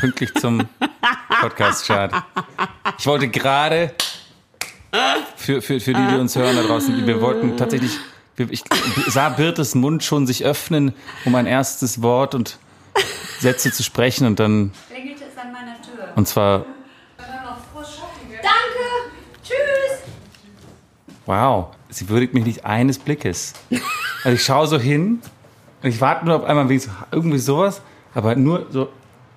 pünktlich zum Podcast-Start. Ich wollte gerade für, für, für die, die uns hören da draußen, wir wollten tatsächlich, ich sah Birtes Mund schon sich öffnen, um ein erstes Wort und Sätze zu sprechen und dann. Klingelte es an meiner Tür. Und zwar. Danke! Tschüss! Wow, sie würdigt mich nicht eines Blickes. Also ich schaue so hin und ich warte nur auf einmal wie so, irgendwie sowas, aber nur so,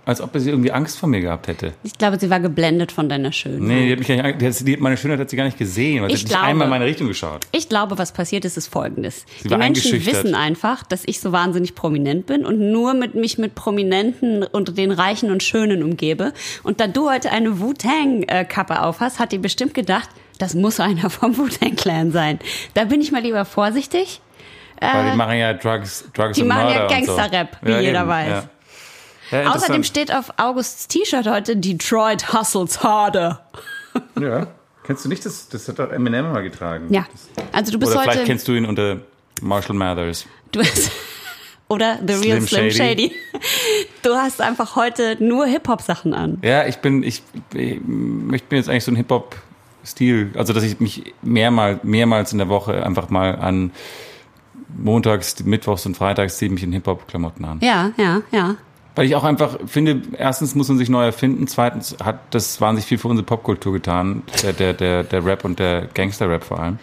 als ob sie irgendwie Angst vor mir gehabt hätte. Ich glaube, sie war geblendet von deiner Schönheit. Nee, die hat mich gar nicht, die hat, die meine Schönheit hat sie gar nicht gesehen, weil sie Ich hat glaube- nicht einmal in meine Richtung geschaut. Ich glaube, was passiert ist, ist folgendes. Sie Die Menschen wissen einfach, dass ich so wahnsinnig prominent bin und nur mit mich mit Prominenten und den Reichen und Schönen umgebe. Und da du heute eine Wu-Tang-Kappe auf hast, hat die bestimmt gedacht, das muss einer vom Wu-Tang-Clan sein. Da bin ich mal lieber vorsichtig. Weil die machen ja Drugs, Drugs die machen ja und so. Gangster-Rap, wie jeder weiß. Ja. Ja, Außerdem steht auf Augusts T-Shirt heute Detroit hustles harder. Ja. Kennst du nicht das? Das hat doch Eminem mal getragen. Ja, also du bist Oder vielleicht heute... kennst du ihn unter Marshall Mathers. Du bist, oder The Real Slim Slim, Shady. Shady. Du hast einfach heute nur Hip-Hop-Sachen an. Ja, ich bin, ich, ich möchte mir jetzt eigentlich so einen Hip-Hop-Stil, also dass ich mich mehrmal, mehrmals in der Woche einfach mal an montags, mittwochs und freitags ziehe ich mich in Hip-Hop-Klamotten an. Ja, ja, ja. Weil ich auch einfach finde, erstens muss man sich neu erfinden, zweitens hat das wahnsinnig viel für unsere Popkultur getan, der, der, der, der Rap und der Gangster-Rap vor allem.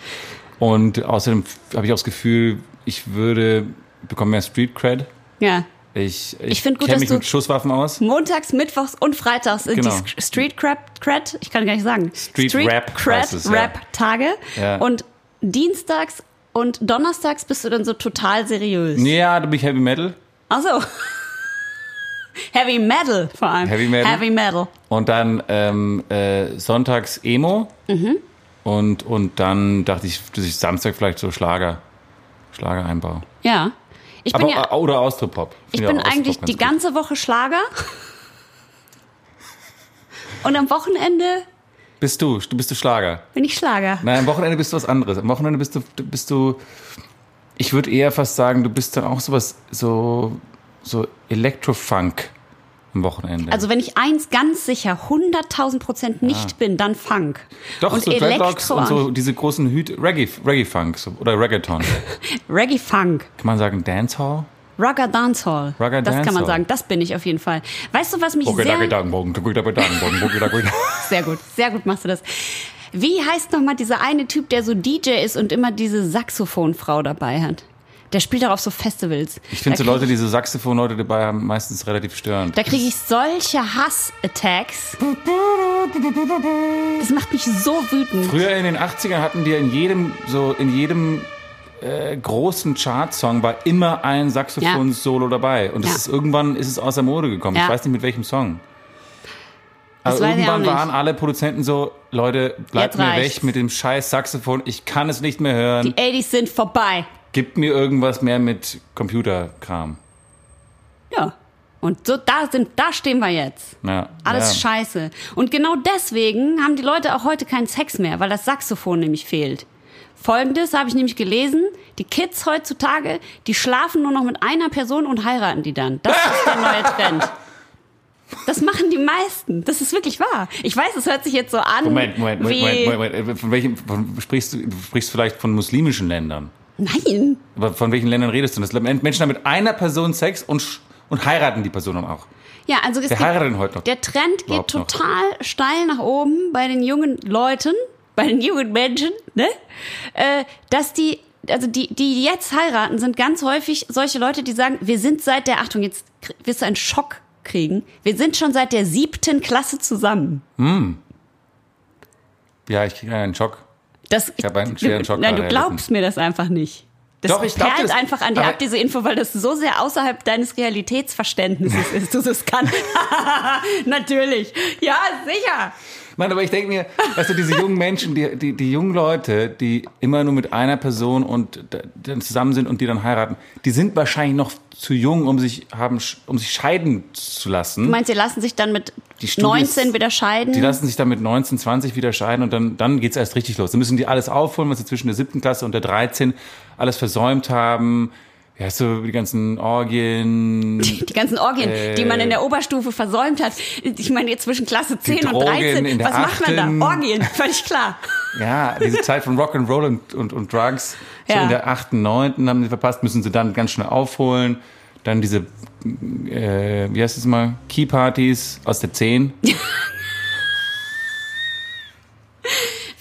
Und außerdem habe ich auch das Gefühl, ich würde, bekomme mehr Street-Cred. Ja. Ich, Ich gut, kenne dass mich mit Schusswaffen aus. Montags, Mittwochs und Freitags sind Genau. die Street Crap, Cred, ich kann gar nicht sagen. Street Rap Cred, es. Rap Tage. Ja. Und Dienstags und Donnerstags bist du dann so total seriös. Ja, da bin ich Heavy Metal. Ach so. Heavy Metal vor allem. Heavy Metal. Heavy Metal. Und dann ähm, äh, sonntags Emo. Mhm. Und, und dann dachte ich, dass ich Samstag vielleicht so Schlager, Schlager einbaue. Ja. Ich bin Aber, ja, oder Austropop. ich bin eigentlich die gut. ganze Woche Schlager. Und am Wochenende Bist du, du bist du Schlager. bin ich Schlager. Nein, am Wochenende bist du was anderes. Am Wochenende bist du, du- bist du, ich würde eher fast sagen, du bist dann auch sowas, so, so Elektrofunk am Wochenende. Also wenn ich eins ganz sicher 100.000 Prozent nicht bin, dann Funk. Doch, und so Dreadlocks und so diese großen Hüte, Reggae, Reggae-Funk so, oder Reggaeton. Reggae Funk. Kann man sagen Dancehall? Rugger Dancehall. Rugger das kann man Dancehall. sagen. Das bin ich auf jeden Fall. Weißt du, was mich sehr... Sehr gut, sehr gut machst du das. Wie heißt nochmal dieser eine Typ, der so DJ ist und immer diese Saxophonfrau dabei hat? Der spielt auch auf so Festivals. Ich finde so Leute, die so Saxophon-Leute dabei haben, meistens relativ störend. Da kriege ich solche Hass-Attacks. Das macht mich so wütend. Früher in den 80ern hatten die in jedem, so in jedem äh, großen Chartsong war immer ein Saxophon-Solo dabei. Und das Ja. ist irgendwann ist es aus der Mode gekommen. Ich Ja. weiß nicht mit welchem Song. Das Aber ich irgendwann waren alle Produzenten so, Leute, bleibt mir reicht's. weg mit dem scheiß Saxophon, ich kann es nicht mehr hören. Die 80s sind vorbei. Gib mir irgendwas mehr mit Computerkram. Ja. Und so, da sind, da stehen wir jetzt. Ja, Alles ja. scheiße. Und genau deswegen haben die Leute auch heute keinen Sex mehr, weil das Saxophon nämlich fehlt. Folgendes habe ich nämlich gelesen. Die Kids heutzutage, die schlafen nur noch mit einer Person und heiraten die dann. Das ist der neue Trend. Das machen die meisten. Das ist wirklich wahr. Ich weiß, es hört sich jetzt so an. Moment, Moment, Moment, Moment, Moment. Von welchem von, sprichst du? Du sprichst vielleicht von muslimischen Ländern. Nein. Aber von welchen Ländern redest du? Das Menschen haben mit einer Person Sex und, und heiraten die Person dann auch. Ja, also es Wer heiratet denn heute noch? der Trend geht Überhaupt noch? total steil nach oben bei den jungen Leuten, bei den jungen Menschen, ne? Äh, dass die, also die, die jetzt heiraten, sind ganz häufig solche Leute, die sagen, wir sind seit der, Achtung, jetzt wirst du einen Schock kriegen, wir sind schon seit der siebten Klasse zusammen. Ja, ich kriege einen Schock. Das, Ich hab einen schweren Schock Nein, du glaubst mir das einfach nicht. Das Doch, ich glaub perlt das. einfach an dir ab, diese Info, weil das so sehr außerhalb deines Realitätsverständnisses ist. Du das kann. Natürlich. Ja, sicher. Mann, aber ich denke mir, weißt du, diese jungen Menschen, die, die, die jungen Leute, die immer nur mit einer Person und dann zusammen sind und die dann heiraten, die sind wahrscheinlich noch zu jung, um sich haben, um sich scheiden zu lassen. Du meinst, sie lassen sich dann mit Die Studis- 19 wieder scheiden? Die lassen sich dann mit 19, 20 wieder scheiden und dann, dann geht's erst richtig los. Dann müssen die alles aufholen, was sie zwischen der siebten Klasse und der 13 alles versäumt haben. Ja, so die ganzen Orgien. Die ganzen Orgien, Äh. die man in der Oberstufe versäumt hat. Ich meine, jetzt zwischen Klasse 10 und Drogen 13. in der Was macht man da? Orgien, völlig klar. Ja, diese Zeit von Rock'n'Roll und, und, und Drugs. So Ja. in der achten, neunten haben sie verpasst, müssen sie dann ganz schnell aufholen. Dann diese, äh, wie heißt es mal, Key-Partys aus der 10.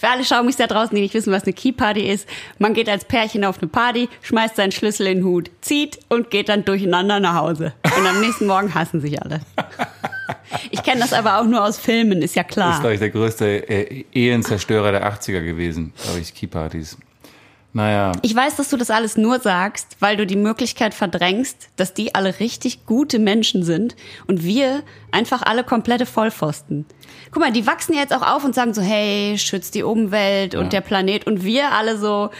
Für alle Schaumis da draußen, die nicht wissen, was eine Key Party ist. Man geht als Pärchen auf eine Party, schmeißt seinen Schlüssel in den Hut, zieht und geht dann durcheinander nach Hause. Und am nächsten Morgen hassen sich alle. Ich kenne das aber auch nur aus Filmen, ist ja Das ist, klar. glaube ich, der größte äh, Ehenzerstörer der 80er gewesen, glaube ich, Key-Partys. Naja, Ich weiß, dass du das alles nur sagst, weil du die Möglichkeit verdrängst, dass die alle richtig gute Menschen sind und wir einfach alle komplette Vollpfosten. Guck mal, die wachsen ja jetzt auch auf und sagen so, hey, schützt die Umwelt und der Planet und wir alle so,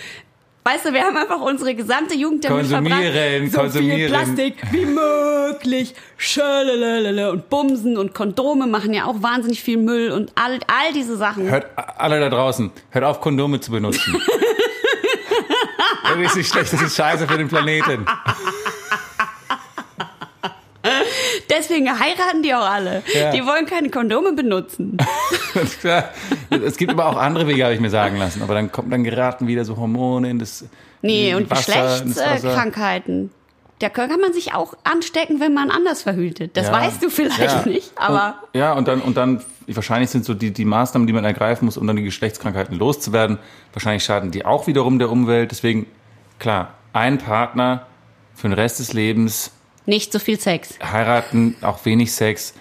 weißt du, wir haben einfach unsere gesamte Jugend damit Konsumieren, verbracht, so konsumieren. viel Plastik wie möglich, schalalalala und Bumsen und Kondome machen ja auch wahnsinnig viel Müll und all, all diese Sachen. hört alle da draußen, hört auf, Kondome zu benutzen. das ist nicht schlecht, das ist scheiße für den Planeten. Deswegen heiraten die auch alle. Ja. Die wollen keine Kondome benutzen. Es gibt aber auch andere Wege, habe ich mir sagen lassen. Aber dann kommt, dann geraten wieder so Hormone in das Nee, in und Wasser. Geschlechtskrankheiten. Da kann man sich auch anstecken, wenn man anders verhütet. Das Ja. weißt du vielleicht Ja. nicht, aber Und, ja, und dann, und dann, wahrscheinlich sind so die, die Maßnahmen, die man ergreifen muss, um dann die Geschlechtskrankheiten loszuwerden, wahrscheinlich schaden die auch wiederum der Umwelt. Deswegen, klar, ein Partner für den Rest des Lebens, nicht so viel Sex. heiraten, auch wenig Sex,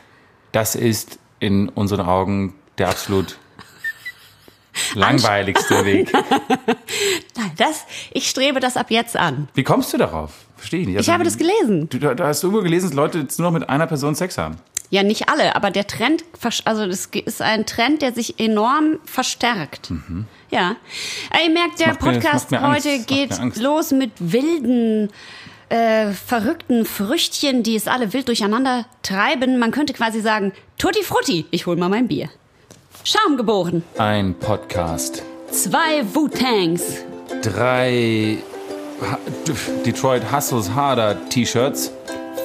das ist in unseren Augen der absolut langweiligste Weg. Nein, das, ich strebe das ab jetzt an. Wie kommst du darauf? Verstehe ich nicht. Also, Ich habe das gelesen. Du, da, hast du irgendwo gelesen, dass Leute jetzt nur noch mit einer Person Sex haben. Ja, nicht alle, aber der Trend, also das ist ein Trend, der sich enorm verstärkt. Ja. Ihr merkt, der Mhm. Podcast mir heute geht los mit wilden, äh, verrückten Früchtchen, die es alle wild durcheinander treiben. Man könnte quasi sagen, Tutti Frutti, ich hol mal mein Bier. Schaum geboren. Ein Podcast. Zwei Wu-Tangs. Drei Ha- Detroit Hustles Harder T-Shirts.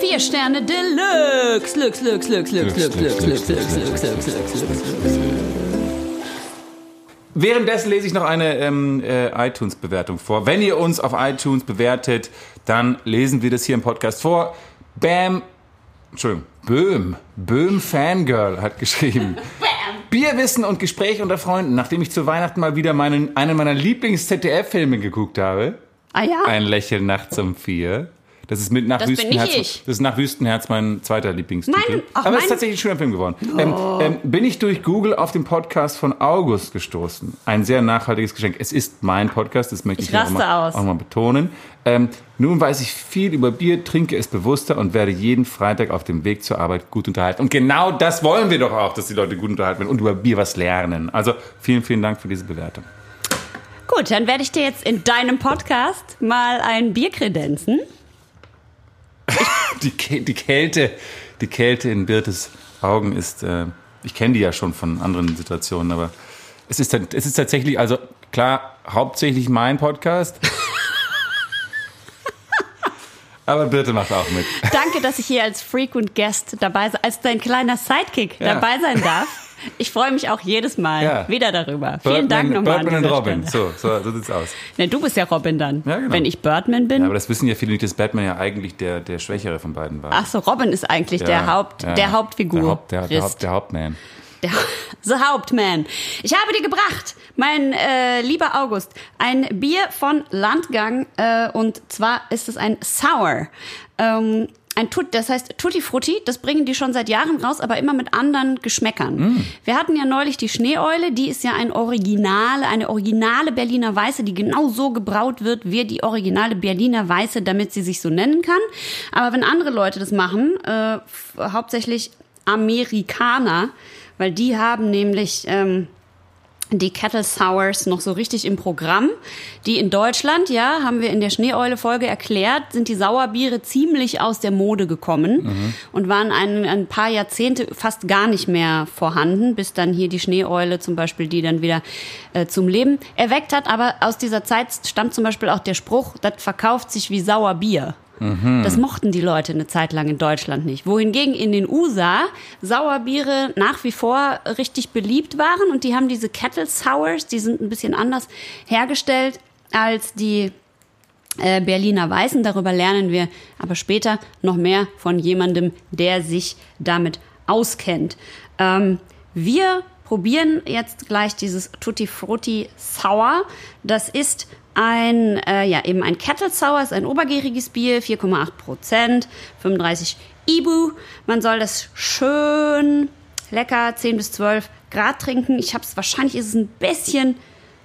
Vier Sterne Deluxe. Lux, Lux, Lux, Lux, Lux, Lux, Lux, Lux, Lux, Lux, Lux, Lux, Lux. Währenddessen lese ich noch eine ähm, äh, iTunes-Bewertung vor. Wenn ihr uns auf iTunes bewertet, dann lesen wir das hier im Podcast vor. Bam, Entschuldigung, Böhm, Böhm Fangirl hat geschrieben. Bierwissen und Gespräch unter Freunden, nachdem ich zu Weihnachten mal wieder meinen, einen meiner Lieblings-ZDF-Filme geguckt habe. Ah ja? Ein Lächeln nachts um vier. Das ist mit nach Das Wüstenherz. Das ist nach Wüstenherz mein zweiter Lieblingstitel. Mein- ach, Aber es ist tatsächlich ein schöner Film geworden. Ähm, ähm, bin ich durch Google auf den Podcast von August gestoßen. Ein sehr nachhaltiges Geschenk. Es ist mein Podcast, das möchte ich, Ich hier auch raste mal, aus. auch mal betonen. Ähm, nun weiß ich viel über Bier, trinke es bewusster und werde jeden Freitag auf dem Weg zur Arbeit gut unterhalten. Und genau das wollen wir doch auch, dass die Leute gut unterhalten werden und über Bier was lernen. Also vielen, vielen Dank für diese Bewertung. Gut, dann werde ich dir jetzt in deinem Podcast mal ein Bier kredenzen. Die, die Kälte, die Kälte in Birtes Augen ist, äh, ich kenne die ja schon von anderen Situationen, aber es ist, es ist tatsächlich, also klar, hauptsächlich mein Podcast. aber Birte macht auch mit. Danke, dass ich hier als Frequent Guest dabei als dein kleiner Sidekick Ja. dabei sein darf. Ich freue mich auch jedes Mal Ja. wieder darüber. Vielen Dank Birdman, nochmal. an Birdman und Robin. So, so, so sieht's aus. Ne, du bist ja Robin dann. Ja, genau. Wenn ich Birdman bin. Ja, aber das wissen ja viele nicht, dass Batman ja eigentlich der, der Schwächere von beiden war. Ach so, Robin ist eigentlich Ja, der Haupt, der Hauptfigur. Der, Haupt, der, der. Haupt, der Hauptman. Der, The Hauptman. Ich habe dir gebracht, mein äh, lieber August, ein Bier von Landgang äh, und zwar ist es ein Sour. Ähm, ein Tut, das heißt Tutti Frutti, das bringen die schon seit Jahren raus, aber immer mit anderen Geschmäckern. Wir hatten ja neulich die Schneeeule, die ist ja ein Originale, eine originale Berliner Weiße, die genau so gebraut wird wie die originale Berliner Weiße, damit sie sich so nennen kann. Aber wenn andere Leute das machen, äh, hauptsächlich Amerikaner, weil die haben nämlich ähm, die Kettle Sours noch so richtig im Programm. Die in Deutschland, ja, haben wir in der Schneeeule-Folge erklärt, sind die Sauerbiere ziemlich aus der Mode gekommen und waren ein, ein paar Jahrzehnte fast gar nicht mehr vorhanden, bis dann hier die Schneeeule zum Beispiel die dann wieder äh, zum Leben erweckt hat. Aber aus dieser Zeit stammt zum Beispiel auch der Spruch, das verkauft sich wie Sauerbier. Das mochten die Leute eine Zeit lang in Deutschland nicht. Wohingegen in den USA Sauerbiere nach wie vor richtig beliebt waren und die haben diese Kettle Sours, die sind ein bisschen anders hergestellt als die äh, Berliner Weißen. Darüber lernen wir aber später noch mehr von jemandem, der sich damit auskennt. Ähm, wir probieren jetzt gleich dieses Tutti Frutti Sour. Das ist ein, äh, ja, eben ein Kettle Sour, ist ein obergäriges Bier, 4,8 Prozent, 35 Ibu. Man soll das schön lecker 10 bis 12 Grad trinken. Ich habe es, wahrscheinlich ist es ein bisschen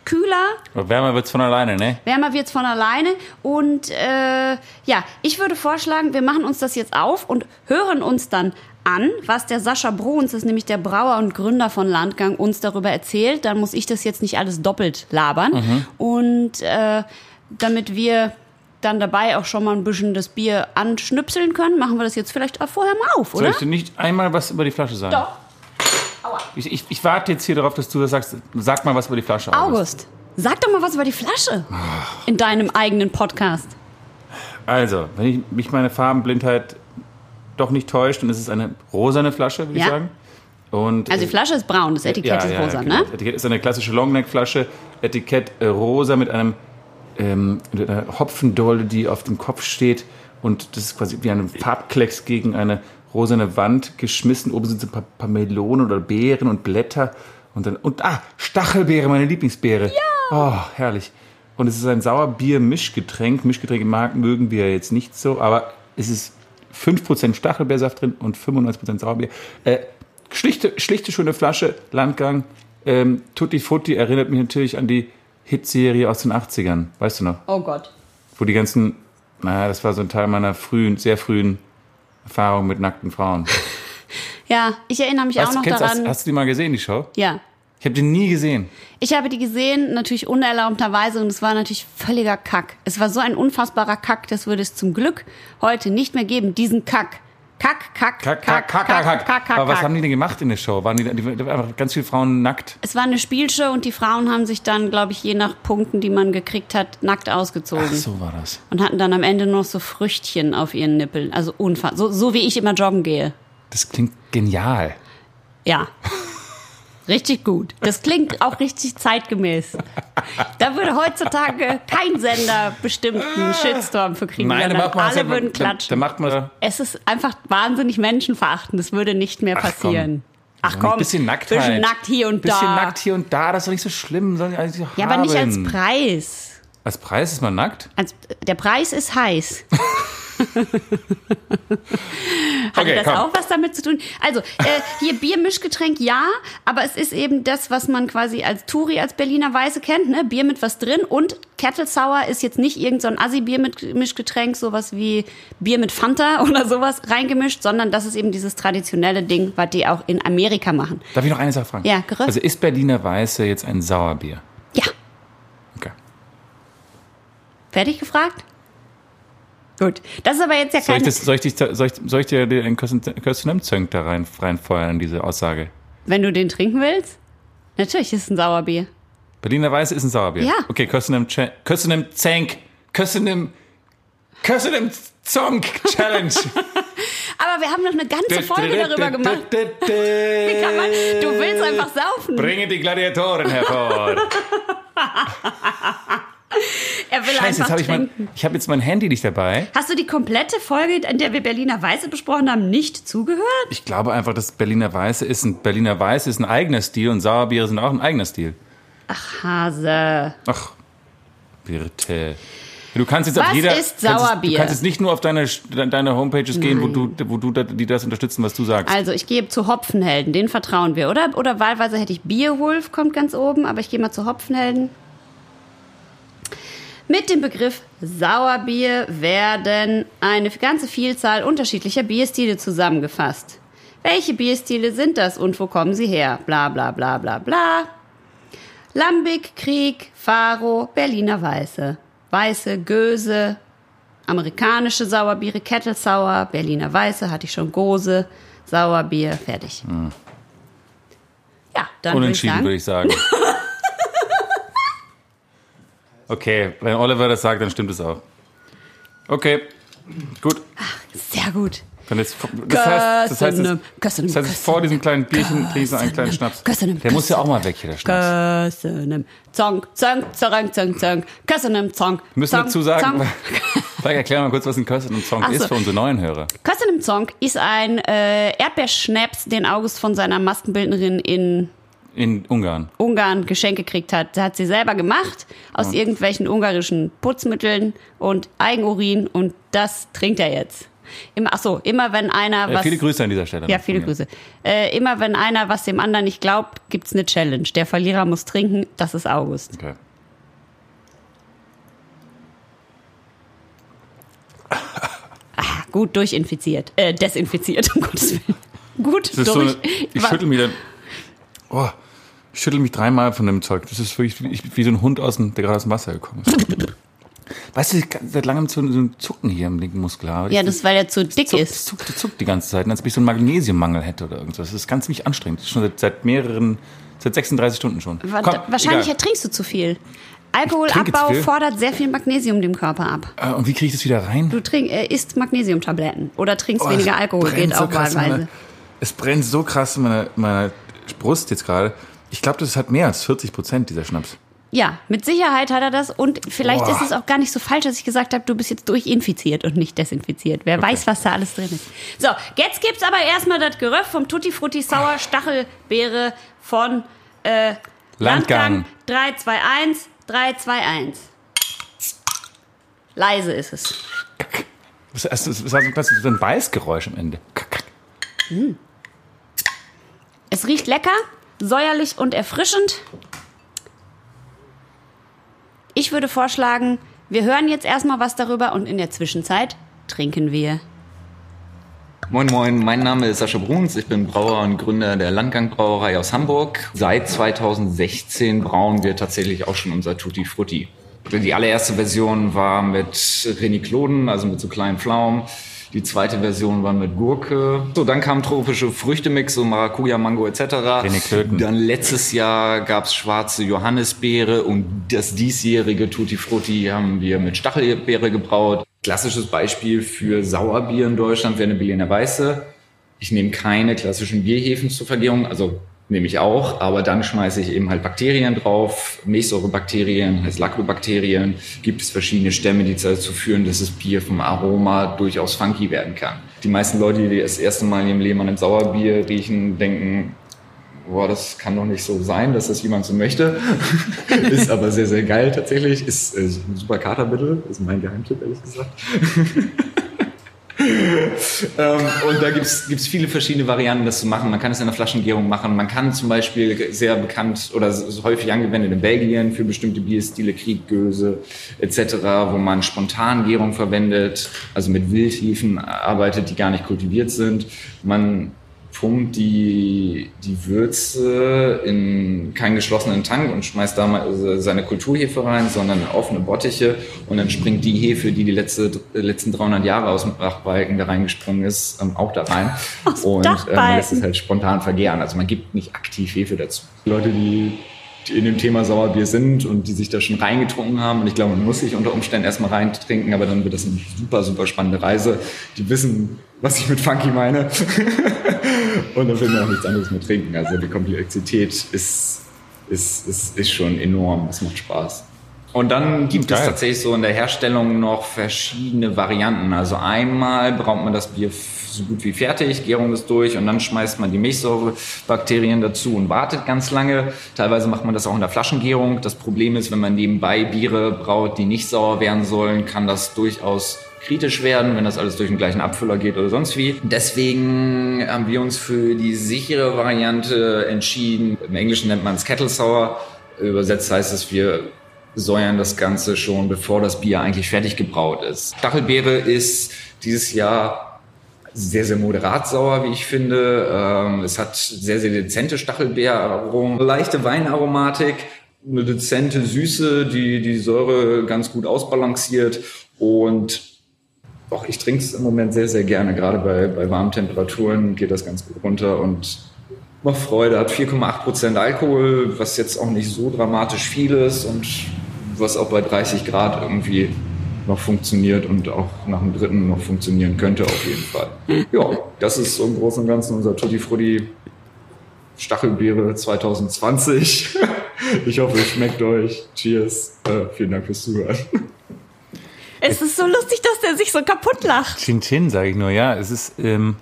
kühler. Aber wärmer wird's von alleine, ne? Wärmer wird's von alleine. Und äh, ja, ich würde vorschlagen, wir machen uns das jetzt auf und hören uns dann an, was der Sascha Bruns, das ist nämlich der Brauer und Gründer von Landgang, uns darüber erzählt. Dann muss ich das jetzt nicht alles doppelt labern. Und äh, damit wir dann dabei auch schon mal ein bisschen das Bier anschnüpseln können, machen wir das jetzt vielleicht auch vorher mal auf, Soll oder? ich dir nicht einmal was über die Flasche sagen? Doch. Aua. Ich, ich, ich warte jetzt hier darauf, dass du das sagst. Sag mal was über die Flasche. August, sag doch mal was über die Flasche in deinem eigenen Podcast. Also, wenn ich mich meine Farbenblindheit doch nicht täuscht, dann ist es eine rosane Flasche, würde Ja. ich sagen. Und, Also äh, die Flasche ist braun, das Etikett ist rosa, genau. ne? Das Etikett ist eine klassische Longneck-Flasche. Etikett äh, rosa mit einem ähm, mit einer Hopfendolle, die auf dem Kopf steht. Und das ist quasi wie ein Farbklecks gegen eine rosane Wand geschmissen. Oben sind so ein paar, paar Melonen oder Beeren und Blätter. Und dann, und ah, Stachelbeere, meine Lieblingsbeere. Ja! Oh, herrlich. Und es ist ein Sauerbier-Mischgetränk. Mischgetränke mag, mögen wir jetzt nicht so, aber es ist 5% Stachelbeersaft drin und 95% Sauerbier. Äh, schlichte, schlichte, schöne Flasche, Landgang. Ähm, Tutti Frutti erinnert mich natürlich an die Hitserie aus den 80ern. Weißt du noch? Oh Gott. Wo die ganzen, naja, das war so ein Teil meiner frühen, sehr frühen Erfahrung mit nackten Frauen. Ja, ich erinnere mich Weißt auch noch kennst, daran. hast, hast du die mal gesehen, die Show? ja. Ich habe die nie gesehen. Ich habe die gesehen, natürlich unerlaubterweise, und es war natürlich völliger Kack. Es war so ein unfassbarer Kack, das würde es zum Glück heute nicht mehr geben, diesen Kack. Kack, Kack, Kack, kack, kack, kack, kack. Aber was haben die denn gemacht in der Show? Waren die, die, die einfach ganz viele Frauen nackt? Es war eine Spielshow und die Frauen haben sich dann, glaube ich, je nach Punkten, die man gekriegt hat, nackt ausgezogen. Ach, so war das. Und hatten dann am Ende noch so Früchtchen auf ihren Nippeln. Also unfassbar. So, so wie ich immer joggen gehe. Das klingt genial. Ja. Richtig gut. Das klingt auch richtig zeitgemäß. Da würde heutzutage kein Sender bestimmten Shitstorm für kriegen. Nein, sondern da macht man alle da- würden Da, da klatschen. macht man Es ist einfach wahnsinnig menschenverachtend. Das würde nicht mehr Ach, komm. passieren. Ach ein komm, bisschen Nacktheit. bisschen nackt hier und bisschen da. nackt hier und da, das ist doch nicht so schlimm. Soll ich eigentlich ja, aber nicht als. Preis. Als Preis ist man nackt? Als, der Preis ist heiß. Hat Okay, das komm. auch was damit zu tun? Also, äh, hier Biermischgetränk ja, aber es ist eben das, was man quasi als Touri, als Berliner Weiße kennt, ne? Bier mit was drin und Kettle Sour ist jetzt nicht irgendein so Assi-Bier mit Mischgetränk, sowas wie Bier mit Fanta oder sowas reingemischt, sondern das ist eben dieses traditionelle Ding, was die auch in Amerika machen. Darf ich noch eine Sache fragen? Ja, gerüst. Also ist Berliner Weiße jetzt ein Sauerbier? Ja, Okay. fertig gefragt? Gut, das ist aber jetzt ja Soll ich, keine... das, soll ich, dich, soll ich, soll ich dir den Köstenem-Zönk da rein, reinfeuern in diese Aussage? Wenn du den trinken willst? Natürlich ist es ein Sauerbier. Berliner Weiße ist ein Sauerbier. Ja. Okay, Köstenem Zänk. Köstenem Köstenem Zonk Challenge. Aber wir haben noch eine ganze Folge darüber gemacht. Wie kann man, du willst einfach saufen. Bringe die Gladiatoren hervor. Er will Scheiße, jetzt einfach habe ich mein, ich habe jetzt mein Handy nicht dabei. Hast du die komplette Folge, in der wir Berliner Weiße besprochen haben, nicht zugehört? Ich glaube einfach, dass Berliner Weiße ist ein Berliner Weiße ist ein eigener Stil und Sauerbiere sind auch ein eigener Stil. Ach, Hase. Ach, Birte. Du kannst jetzt Was auf jeder. ist kannst jetzt- Sauerbier? Du kannst jetzt nicht nur auf deine, deine Homepages gehen, wo du, wo du da- die das unterstützen, was du sagst. Also, ich gehe zu Hopfenhelden, den vertrauen wir, oder? Oder wahlweise hätte ich Bierwulf, kommt ganz oben, aber ich gehe mal zu Hopfenhelden. Mit dem Begriff Sauerbier werden eine ganze Vielzahl unterschiedlicher Bierstile zusammengefasst. Welche Bierstile sind das und wo kommen sie her? Bla bla bla bla bla. Lambic, Krieg, Faro, Berliner Weiße. Weiße, Göse, amerikanische Sauerbiere, Kettle Sour, Berliner Weiße, hatte ich schon Gose, Sauerbier, fertig. Ja, dann würde ich Unentschieden, sagen. würde ich sagen. okay, wenn Oliver das sagt, dann stimmt es auch. Okay, Gut. Sehr gut. Dann jetzt, das heißt, das heißt, das, köszönöm, das heißt vor diesem kleinen Bierchen ich so einen kleinen Schnaps. Der muss ja auch mal weg hier, der Schnaps. Zong, zong, zong, zong, zong. Köszönöm, zong. Wir müssen zong, dazu sagen, zong. vielleicht erklären wir mal kurz, was ein Ach so. ist für unsere neuen Hörer. Köszönöm Zong ist ein äh, Erdbeerschnaps, den August von seiner Maskenbildnerin in In Ungarn. Ungarn geschenkt gekriegt hat. Das hat sie selber gemacht aus irgendwelchen ungarischen Putzmitteln und Eigenurin und das trinkt er jetzt. Immer, ach so, immer wenn einer Äh, was viele Grüße an dieser Stelle. Ja, viele mir. Grüße. Äh, immer wenn einer was dem anderen nicht glaubt, gibt's eine Challenge. Der Verlierer muss trinken, das ist August. Okay. Ah, gut durchinfiziert. Äh, desinfiziert, um Gottes Willen. Gut ist so, durch. ich schüttel mich dann, oh, ich schüttel mich dreimal von dem Zeug. Das ist wirklich wie, wie so ein Hund, aus dem, der gerade aus dem Wasser gekommen ist. Weißt du, ich kann seit langem so, so ein Zucken hier im linken Muskel habe. ja, das ist, weil er zu dick zuckt, ist. zuckt, zuckt die ganze Zeit, als ob ich so einen Magnesiummangel hätte oder irgendwas. Das ist ganz ziemlich anstrengend. Das ist schon seit, seit mehreren, seit 36 Stunden schon. Komm, Wahrscheinlich egal. ertrinkst du zu viel. Alkoholabbau viel. fordert sehr viel Magnesium dem Körper ab. Äh, Und wie kriege ich das wieder rein? Du trink, äh, isst Magnesiumtabletten oder trinkst Oh, weniger Alkohol, geht so auch wahlweise. Es brennt so krass in meiner, meiner Brust jetzt gerade. Ich glaube, das hat mehr als 40 Prozent, dieser Schnaps. Ja, mit Sicherheit hat er das und vielleicht Boah. ist es auch gar nicht so falsch, dass ich gesagt habe, du bist jetzt durchinfiziert und nicht desinfiziert. Wer weiß, was da alles drin ist. So, jetzt gibt's aber erstmal das Geröff vom Tutti Frutti Sauer Stachelbeere von äh, Landgang. Landgang 321 321. Leise ist es. Das, das, das, so ein Beißgeräusch am Ende. Kack, kack. Es riecht lecker, säuerlich und erfrischend. Ich würde vorschlagen, wir hören jetzt erstmal was darüber und in der Zwischenzeit trinken wir. Moin Moin, mein Name ist Sascha Bruns, ich bin Brauer und Gründer der Landgang Brauerei aus Hamburg. Seit 2016 brauen wir tatsächlich auch schon unser Tutti Frutti. Die allererste Version war mit Renikloden, also mit so kleinen Pflaumen. Die zweite Version war mit Gurke. So, dann kamen tropische Früchtemix, so Maracuja, Mango etc. Dann letztes Jahr gab's schwarze Johannisbeere und das diesjährige Tutti Frutti haben wir mit Stachelbeere gebraut. Klassisches Beispiel für Sauerbier in Deutschland wäre eine Berliner Weiße. Ich nehme keine klassischen Bierhefen zur Vergärung, also nehme ich auch, aber dann schmeiße ich eben halt Bakterien drauf, Milchsäurebakterien, heißt Lactobakterien. Gibt es verschiedene Stämme, die dazu führen, dass das Bier vom Aroma durchaus funky werden kann. Die meisten Leute, die das erste Mal in ihrem Leben an einem Sauerbier riechen, denken, boah, das kann doch nicht so sein, dass das jemand so möchte. ist aber sehr, sehr geil tatsächlich. Ist äh, ein super Katermittel, ist mein Geheimtipp, ehrlich gesagt. ähm, und da gibt's gibt's viele verschiedene Varianten, das zu machen. Man kann es in der Flaschengärung machen. Man kann zum Beispiel sehr bekannt oder häufig angewendet in Belgien für bestimmte Bierstile, Kriegöse etc., wo man Spontangärung verwendet, also mit Wildhefen arbeitet, die gar nicht kultiviert sind. Man pumpt die, die Würze in keinen geschlossenen Tank und schmeißt da mal seine Kulturhefe rein, sondern offene Bottiche und dann springt die Hefe, die die letzte, letzten 300 Jahre aus dem Dachbalken da reingesprungen ist, ähm, auch da rein. Aus und ähm, lässt es halt spontan vergären. Also man gibt nicht aktiv Hefe dazu. Leute, die die in dem Thema Sauerbier sind und die sich da schon reingetrunken haben. Und ich glaube, man muss sich unter Umständen erstmal reintrinken, aber dann wird das eine super, super spannende Reise. Die wissen, was ich mit Funky meine. und dann will man auch nichts anderes mehr trinken. Also die Komplexität ist, ist, ist, ist schon enorm. Es macht Spaß. Und dann gibt es Geil. tatsächlich so in der Herstellung noch verschiedene Varianten. Also einmal braut man das Bier so gut wie fertig, Gärung ist durch und dann schmeißt man die Milchsäurebakterien dazu und wartet ganz lange. Teilweise macht man das auch in der Flaschengärung. Das Problem ist, wenn man nebenbei Biere braut, die nicht sauer werden sollen, kann das durchaus kritisch werden, wenn das alles durch den gleichen Abfüller geht oder sonst wie. Deswegen haben wir uns für die sichere Variante entschieden. Im Englischen nennt man es Kettle Sour. Übersetzt heißt es, wir säuern das Ganze schon, bevor das Bier eigentlich fertig gebraut ist. Stachelbeere ist dieses Jahr sehr, sehr moderat sauer, wie ich finde. Ähm, es hat sehr, sehr dezente Stachelbeeraromen, leichte Weinaromatik, eine dezente Süße, die die Säure ganz gut ausbalanciert und auch ich trinke es im Moment sehr, sehr gerne. Gerade bei, bei warmen Temperaturen geht das ganz gut runter und macht Freude. Hat 4,8 Prozent Alkohol, was jetzt auch nicht so dramatisch viel ist und was auch bei 30 Grad irgendwie noch funktioniert und auch nach dem dritten noch funktionieren könnte auf jeden Fall. Ja, das ist so im Großen und Ganzen unser Tutti Frutti Stachelbeere 2020. Ich hoffe, es schmeckt euch. Cheers. Äh, vielen Dank fürs Zuhören. Es ist so lustig, dass der sich so kaputt lacht. Chin Chin, sage ich nur, ja. Es ist, ähm,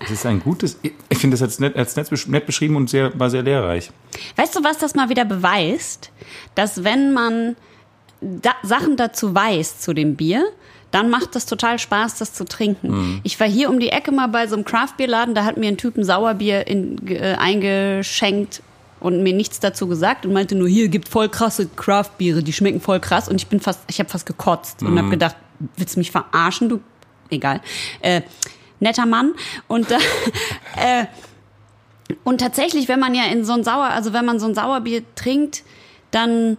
es ist ein gutes, ich finde das als nett, als nett, beschrieben und sehr, war sehr lehrreich. Weißt du, was das mal wieder beweist? Dass wenn man da Sachen dazu weiß zu dem Bier, dann macht das total Spaß, das zu trinken. Mhm. Ich war hier um die Ecke mal bei so einem Craftbierladen, da hat mir ein Typ ein Sauerbier in, äh, eingeschenkt und mir nichts dazu gesagt und meinte nur, hier gibt voll krasse Craftbiere, die schmecken voll krass und ich bin fast, ich habe fast gekotzt und Mhm. habe gedacht, willst du mich verarschen, du? Egal. Äh, netter Mann und äh, äh, und tatsächlich, wenn man ja in so ein Sauer, also wenn man so ein Sauerbier trinkt, dann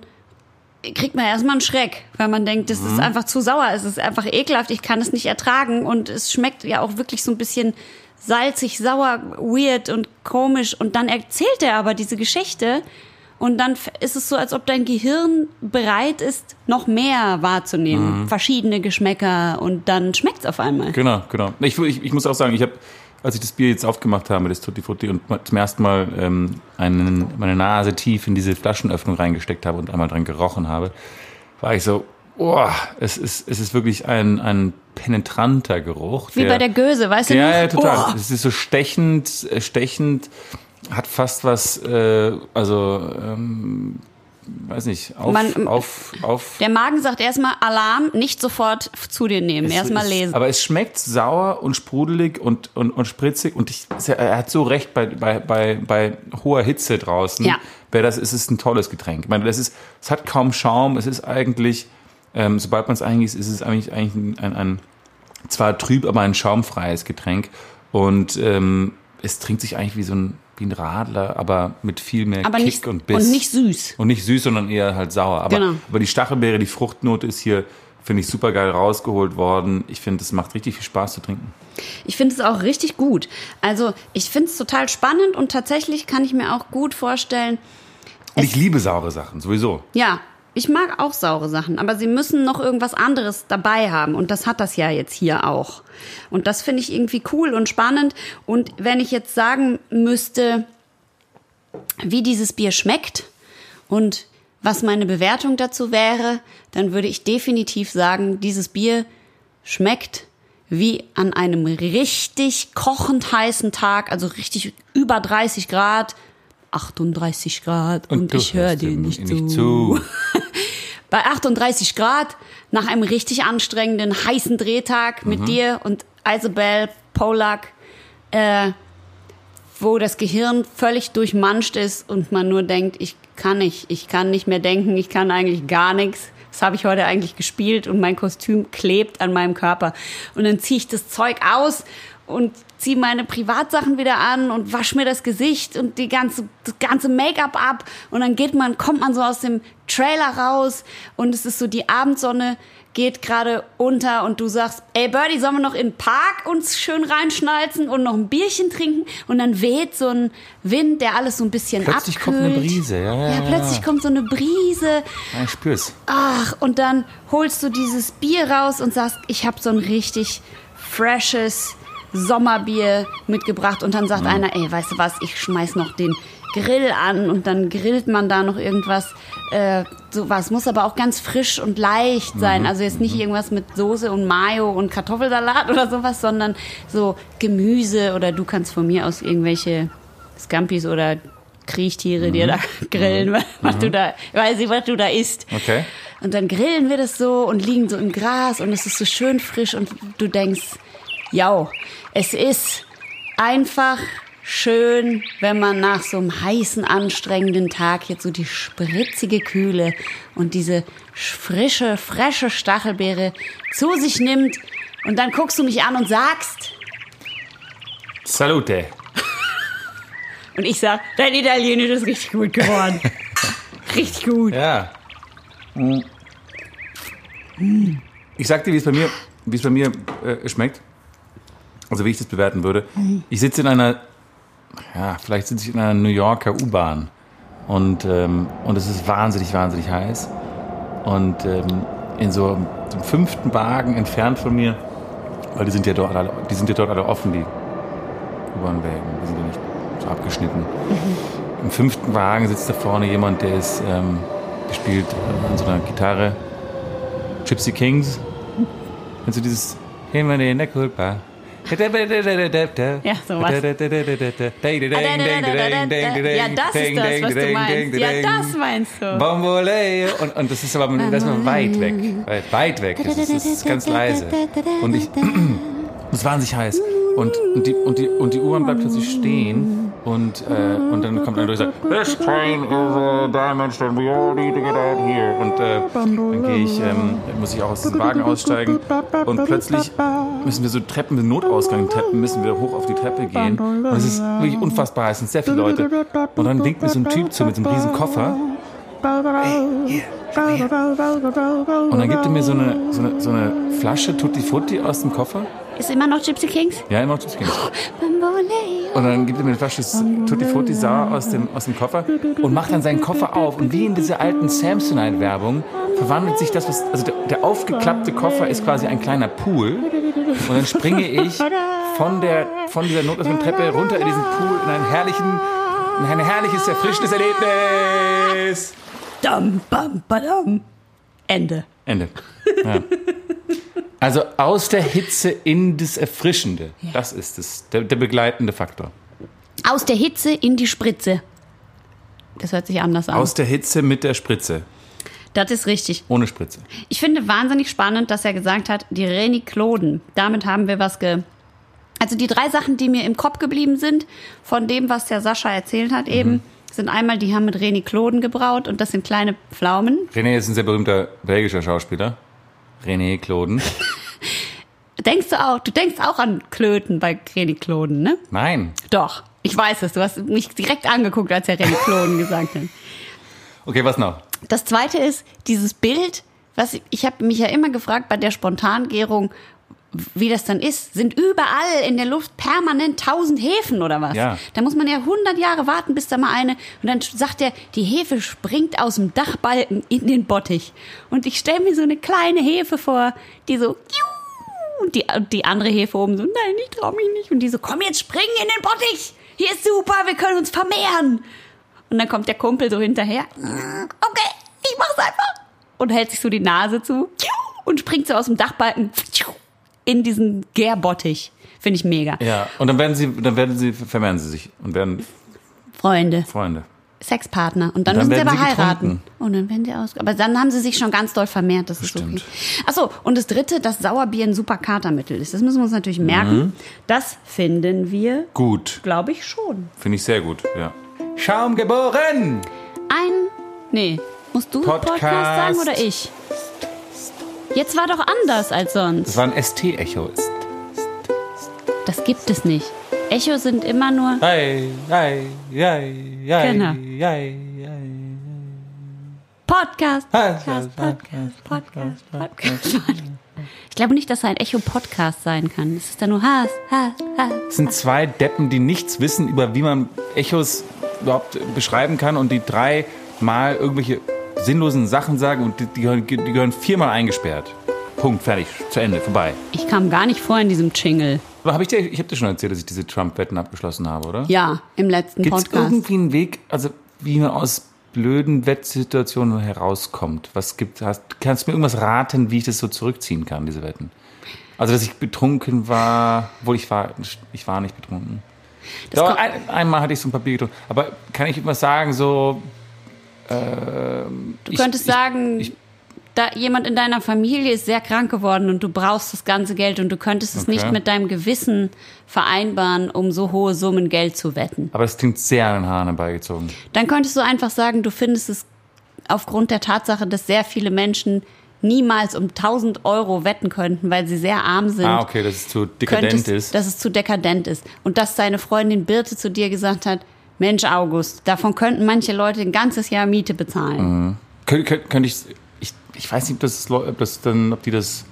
kriegt man erstmal einen Schreck, weil man denkt, das ist einfach zu sauer, es ist einfach ekelhaft, ich kann es nicht ertragen und es schmeckt ja auch wirklich so ein bisschen salzig, sauer, weird und komisch und dann erzählt er aber diese Geschichte und dann ist es so, als ob dein Gehirn bereit ist, noch mehr wahrzunehmen, verschiedene Geschmäcker und dann schmeckt es auf einmal. Genau, genau. Ich, ich, ich muss auch sagen, ich habe, als ich das Bier jetzt aufgemacht habe, das Tutti Frutti, und zum ersten Mal ähm, einen, meine Nase tief in diese Flaschenöffnung reingesteckt habe und einmal dran gerochen habe, war ich so, oh, es ist, es ist wirklich ein, ein penetranter Geruch. Wie bei der Göse, weißt du Ja, ja, total. Oh. Es ist so stechend, äh, stechend, hat fast was, äh, also, ähm, weiß nicht, auf, Man- auf, auf. Der Magen sagt erstmal Alarm, nicht sofort zu dir nehmen, erstmal Es- lesen. Aber es schmeckt sauer und sprudelig und, und, und spritzig und ich, er hat so recht bei, bei, bei, bei hoher Hitze draußen. Ja. Wäre das, es ist ein tolles Getränk. Ich meine, das ist, es hat kaum Schaum, es ist eigentlich, ähm, sobald man es eingießt, ist es eigentlich, eigentlich ein, ein, zwar trüb, aber ein schaumfreies Getränk und ähm, es trinkt sich eigentlich wie so ein, wie ein Radler, aber mit viel mehr aber Kick nicht, und Biss. und nicht süß. Und nicht süß, sondern eher halt sauer. Aber, Genau. aber die Stachelbeere, die Fruchtnote ist hier, finde ich, super geil rausgeholt worden. Ich finde, es macht richtig viel Spaß zu trinken. Ich finde es auch richtig gut. Also ich finde es total spannend und tatsächlich kann ich mir auch gut vorstellen, Und ich liebe saure Sachen, sowieso. ja, ich mag auch saure Sachen, aber sie müssen noch irgendwas anderes dabei haben und das hat das ja jetzt hier auch. Und das finde ich irgendwie cool und spannend. Und wenn ich jetzt sagen müsste, wie dieses Bier schmeckt und was meine Bewertung dazu wäre, dann würde ich definitiv sagen, dieses Bier schmeckt wie an einem richtig kochend heißen Tag, also richtig über 30 Grad, 38 Grad und, du ich höre dir nicht, nicht zu. zu. Bei 38 Grad nach einem richtig anstrengenden heißen Drehtag mit dir und Isabel Polak, äh, wo das Gehirn völlig durchmanscht ist und man nur denkt, ich kann nicht, ich kann nicht mehr denken, ich kann eigentlich gar nichts. Das habe ich heute eigentlich gespielt und mein Kostüm klebt an meinem Körper. Und dann ziehe ich das Zeug aus und ziehe meine Privatsachen wieder an und wasche mir das Gesicht und die ganze, das ganze Make-up ab. Und dann geht man, kommt man so aus dem Trailer raus und es ist so, die Abendsonne geht gerade unter und du sagst, ey Birdie, sollen wir noch in den Park uns schön reinschnalzen und noch ein Bierchen trinken? Und dann weht so ein Wind, der alles so ein bisschen Plötzlich abkühlt. kommt eine Brise, ja, ja, Ja, ja. plötzlich kommt so eine Brise. Ja, ich spür's. Ach, und dann holst du dieses Bier raus und sagst, ich habe so ein richtig freshes Sommerbier mitgebracht. Und dann sagt Mhm. einer, ey, weißt du was, ich schmeiß noch den Grill an und dann grillt man da noch irgendwas. Äh, sowas muss aber auch ganz frisch und leicht sein. Mhm. Also jetzt nicht irgendwas mit Soße und Mayo und Kartoffelsalat oder sowas, sondern so Gemüse oder du kannst von mir aus irgendwelche Scampis oder Kriechtiere dir da grillen, was du da, weiß ich, was du da isst. Okay. Und dann grillen wir das so und liegen so im Gras und es ist so schön frisch und du denkst, ja, es ist einfach schön, wenn man nach so einem heißen, anstrengenden Tag jetzt so die spritzige Kühle und diese frische, frische Stachelbeere zu sich nimmt und dann guckst du mich an und sagst, Salute. und ich sag, dein Italienisch ist richtig gut geworden. richtig gut. Ja. Ich sag dir, wie es bei mir, wie es bei mir äh, schmeckt. Also wie ich das bewerten würde. Ich sitze in einer, ja, vielleicht sitze ich in einer New Yorker U-Bahn und ähm, und es ist wahnsinnig, wahnsinnig heiß. Und ähm, in so dem fünften Wagen entfernt von mir, weil die sind ja dort alle, die sind ja dort alle offen, die U-Bahn-Wägen, die sind ja nicht so abgeschnitten. Im fünften Wagen sitzt da vorne jemand, der ist, ähm, der spielt äh, an so einer Gitarre Gypsy Kings. Kennst du dieses in der Culpa? Ja, sowas. Ja, das ist das, was du meinst. Ja, das meinst du. Bomboleo. Und, und das ist aber das ist weit weg. Weit, weit weg. Das ist, das ist ganz leise. Und ich, es war wahnsinnig heiß. Und, und die, und die, und die U-Bahn bleibt plötzlich stehen. Und, äh, und dann kommt einer durch und sagt, This train is a dimension, we all need to get out here. Und äh, dann gehe ich, ähm, muss ich auch aus dem Wagen aussteigen. Und plötzlich müssen wir so Treppen, mit Notausgang Treppen, müssen wir hoch auf die Treppe gehen. Und es ist wirklich unfassbar es sind sehr viele Leute. Und dann winkt mir so ein Typ zu mit so einem riesen Koffer. Hey, hier, her. Und dann gibt er mir so eine, so eine, so eine Flasche Tutti Frutti aus dem Koffer. Ist immer noch Gypsy Kings? Ja, immer noch Gypsy Kings. Und dann gibt er mir eine Flasche Tutti Frutti Sauer aus dem, aus dem Koffer und macht dann seinen Koffer auf. Und wie in dieser alten Samsonite-Werbung verwandelt sich das, was, also der, der aufgeklappte Koffer ist quasi ein kleiner Pool. Und dann springe ich von, der, von dieser notlosen Treppe runter in diesen Pool in einen herrlichen, in ein herrliches, erfrischendes Erlebnis. Dam, bam, badam. Ende. Ende. Ja. Also aus der Hitze in das Erfrischende. Ja. Das ist es, der, der begleitende Faktor. Aus der Hitze in die Spritze. Das hört sich anders an. Aus der Hitze mit der Spritze. das ist richtig. Ohne Spritze. Ich finde wahnsinnig spannend, dass er gesagt hat, die Renikloden. Damit haben wir was ge. Also die drei Sachen, die mir im Kopf geblieben sind, von dem, was der Sascha erzählt hat eben, sind einmal, die haben mit Renikloden gebraut und das sind kleine Pflaumen. René ist ein sehr berühmter belgischer Schauspieler. René Kloden. Denkst du auch, du denkst auch an Klöten bei Renikloden, ne? Nein. Doch. Ich weiß es. Du hast mich direkt angeguckt, als er Renikloden gesagt hat. Okay, was noch? Das zweite ist dieses Bild, was ich, ich habe mich ja immer gefragt bei der Spontangärung, wie das dann ist. Sind überall in der Luft permanent tausend Hefen oder was? Ja. Da muss man ja 100 Jahre warten, bis da mal eine und dann sagt er, die Hefe springt aus dem Dachbalken in den Bottich. Und ich stelle mir so eine kleine Hefe vor, die so und die, die andere Hefe oben so, nein, ich trau mich nicht. Und die so, komm jetzt springen in den Bottich. Hier ist super, wir können uns vermehren. Und dann kommt der Kumpel so hinterher. Okay, ich mach's einfach. Und hält sich so die Nase zu und springt so aus dem Dachbalken in diesen Gärbottich. Finde ich mega. Ja, und dann werden sie, dann werden sie, vermehren sie sich und werden Freunde, Freunde. Sexpartner. Und dann Und dann müssen sie werden aber sie heiraten. Und dann werden sie aus. Aber dann haben sie sich schon ganz doll vermehrt. Das ist Bestimmt. okay. Achso, und das dritte, dass Sauerbier ein super Katermittel ist. Das müssen wir uns natürlich merken. Mhm. Das finden wir, Gut. glaube ich, schon. Finde ich sehr gut, ja. Schaum geboren! Ein. Nee. Musst du Podcast, Podcast. sagen oder ich? Jetzt war doch anders als sonst. Das war ein ST-Echo. Das gibt es nicht. Echo sind immer nur. Ei, ei, ei, ei, Genau. ei, ei. Podcast, Podcast, Podcast, Podcast, Podcast. Ich glaube nicht, dass er ein Echo-Podcast sein kann. Es ist dann nur Hass, Hass, Hass. Es sind zwei Deppen, die nichts wissen über wie man Echos überhaupt beschreiben kann und die dreimal irgendwelche sinnlosen Sachen sagen und die, die, gehören, die gehören viermal eingesperrt. Punkt, fertig, zu Ende, vorbei. Ich kam gar nicht vor in diesem Jingle. Aber habe ich dir, ich habe dir schon erzählt, dass ich diese Trump-Wetten abgeschlossen habe, oder? Ja, im letzten Gibt es Podcast. irgendwie einen Weg, also wie man aus blöden Wettsituationen herauskommt? Was gibt, hast, kannst du mir irgendwas raten, wie ich das so zurückziehen kann, diese Wetten? Also, dass ich betrunken war, obwohl ich war, ich war nicht betrunken. Das Doch, ein, einmal hatte ich so ein Papier getrunken. Aber kann ich irgendwas sagen, so. Ähm, Du könntest sagen, ich, da jemand in deiner Familie ist sehr krank geworden und du brauchst das ganze Geld und du könntest es Okay. nicht mit deinem Gewissen vereinbaren, um so hohe Summen Geld zu wetten. aber es klingt sehr an den Haaren herbeigezogen. Dann könntest du einfach sagen, du findest es aufgrund der Tatsache, dass sehr viele Menschen niemals um 1000 Euro wetten könnten, weil sie sehr arm sind. Ah, okay, dass es zu dekadent könntest, ist. dass es zu dekadent ist. Und dass deine Freundin Birte zu dir gesagt hat, Mensch, August, davon könnten manche Leute ein ganzes Jahr Miete bezahlen. Könnte könnt, könnte ich, ich. Ich weiß nicht, ob das, ob das dann, ob die das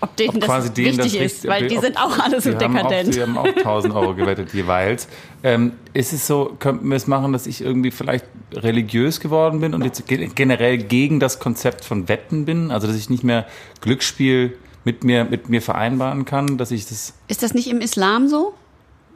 ob denen ob das quasi denen wichtig das ist, weil ob die die- sind auch alle so Die haben auch, dekadent. die haben auch 1000 Euro gewettet jeweils. Ähm, ist es so, könnten wir es machen, dass ich irgendwie vielleicht religiös geworden bin und jetzt ge- generell gegen das Konzept von Wetten bin? Also, dass ich nicht mehr Glücksspiel mit mir, mit mir vereinbaren kann, dass ich das Ist das nicht im Islam so?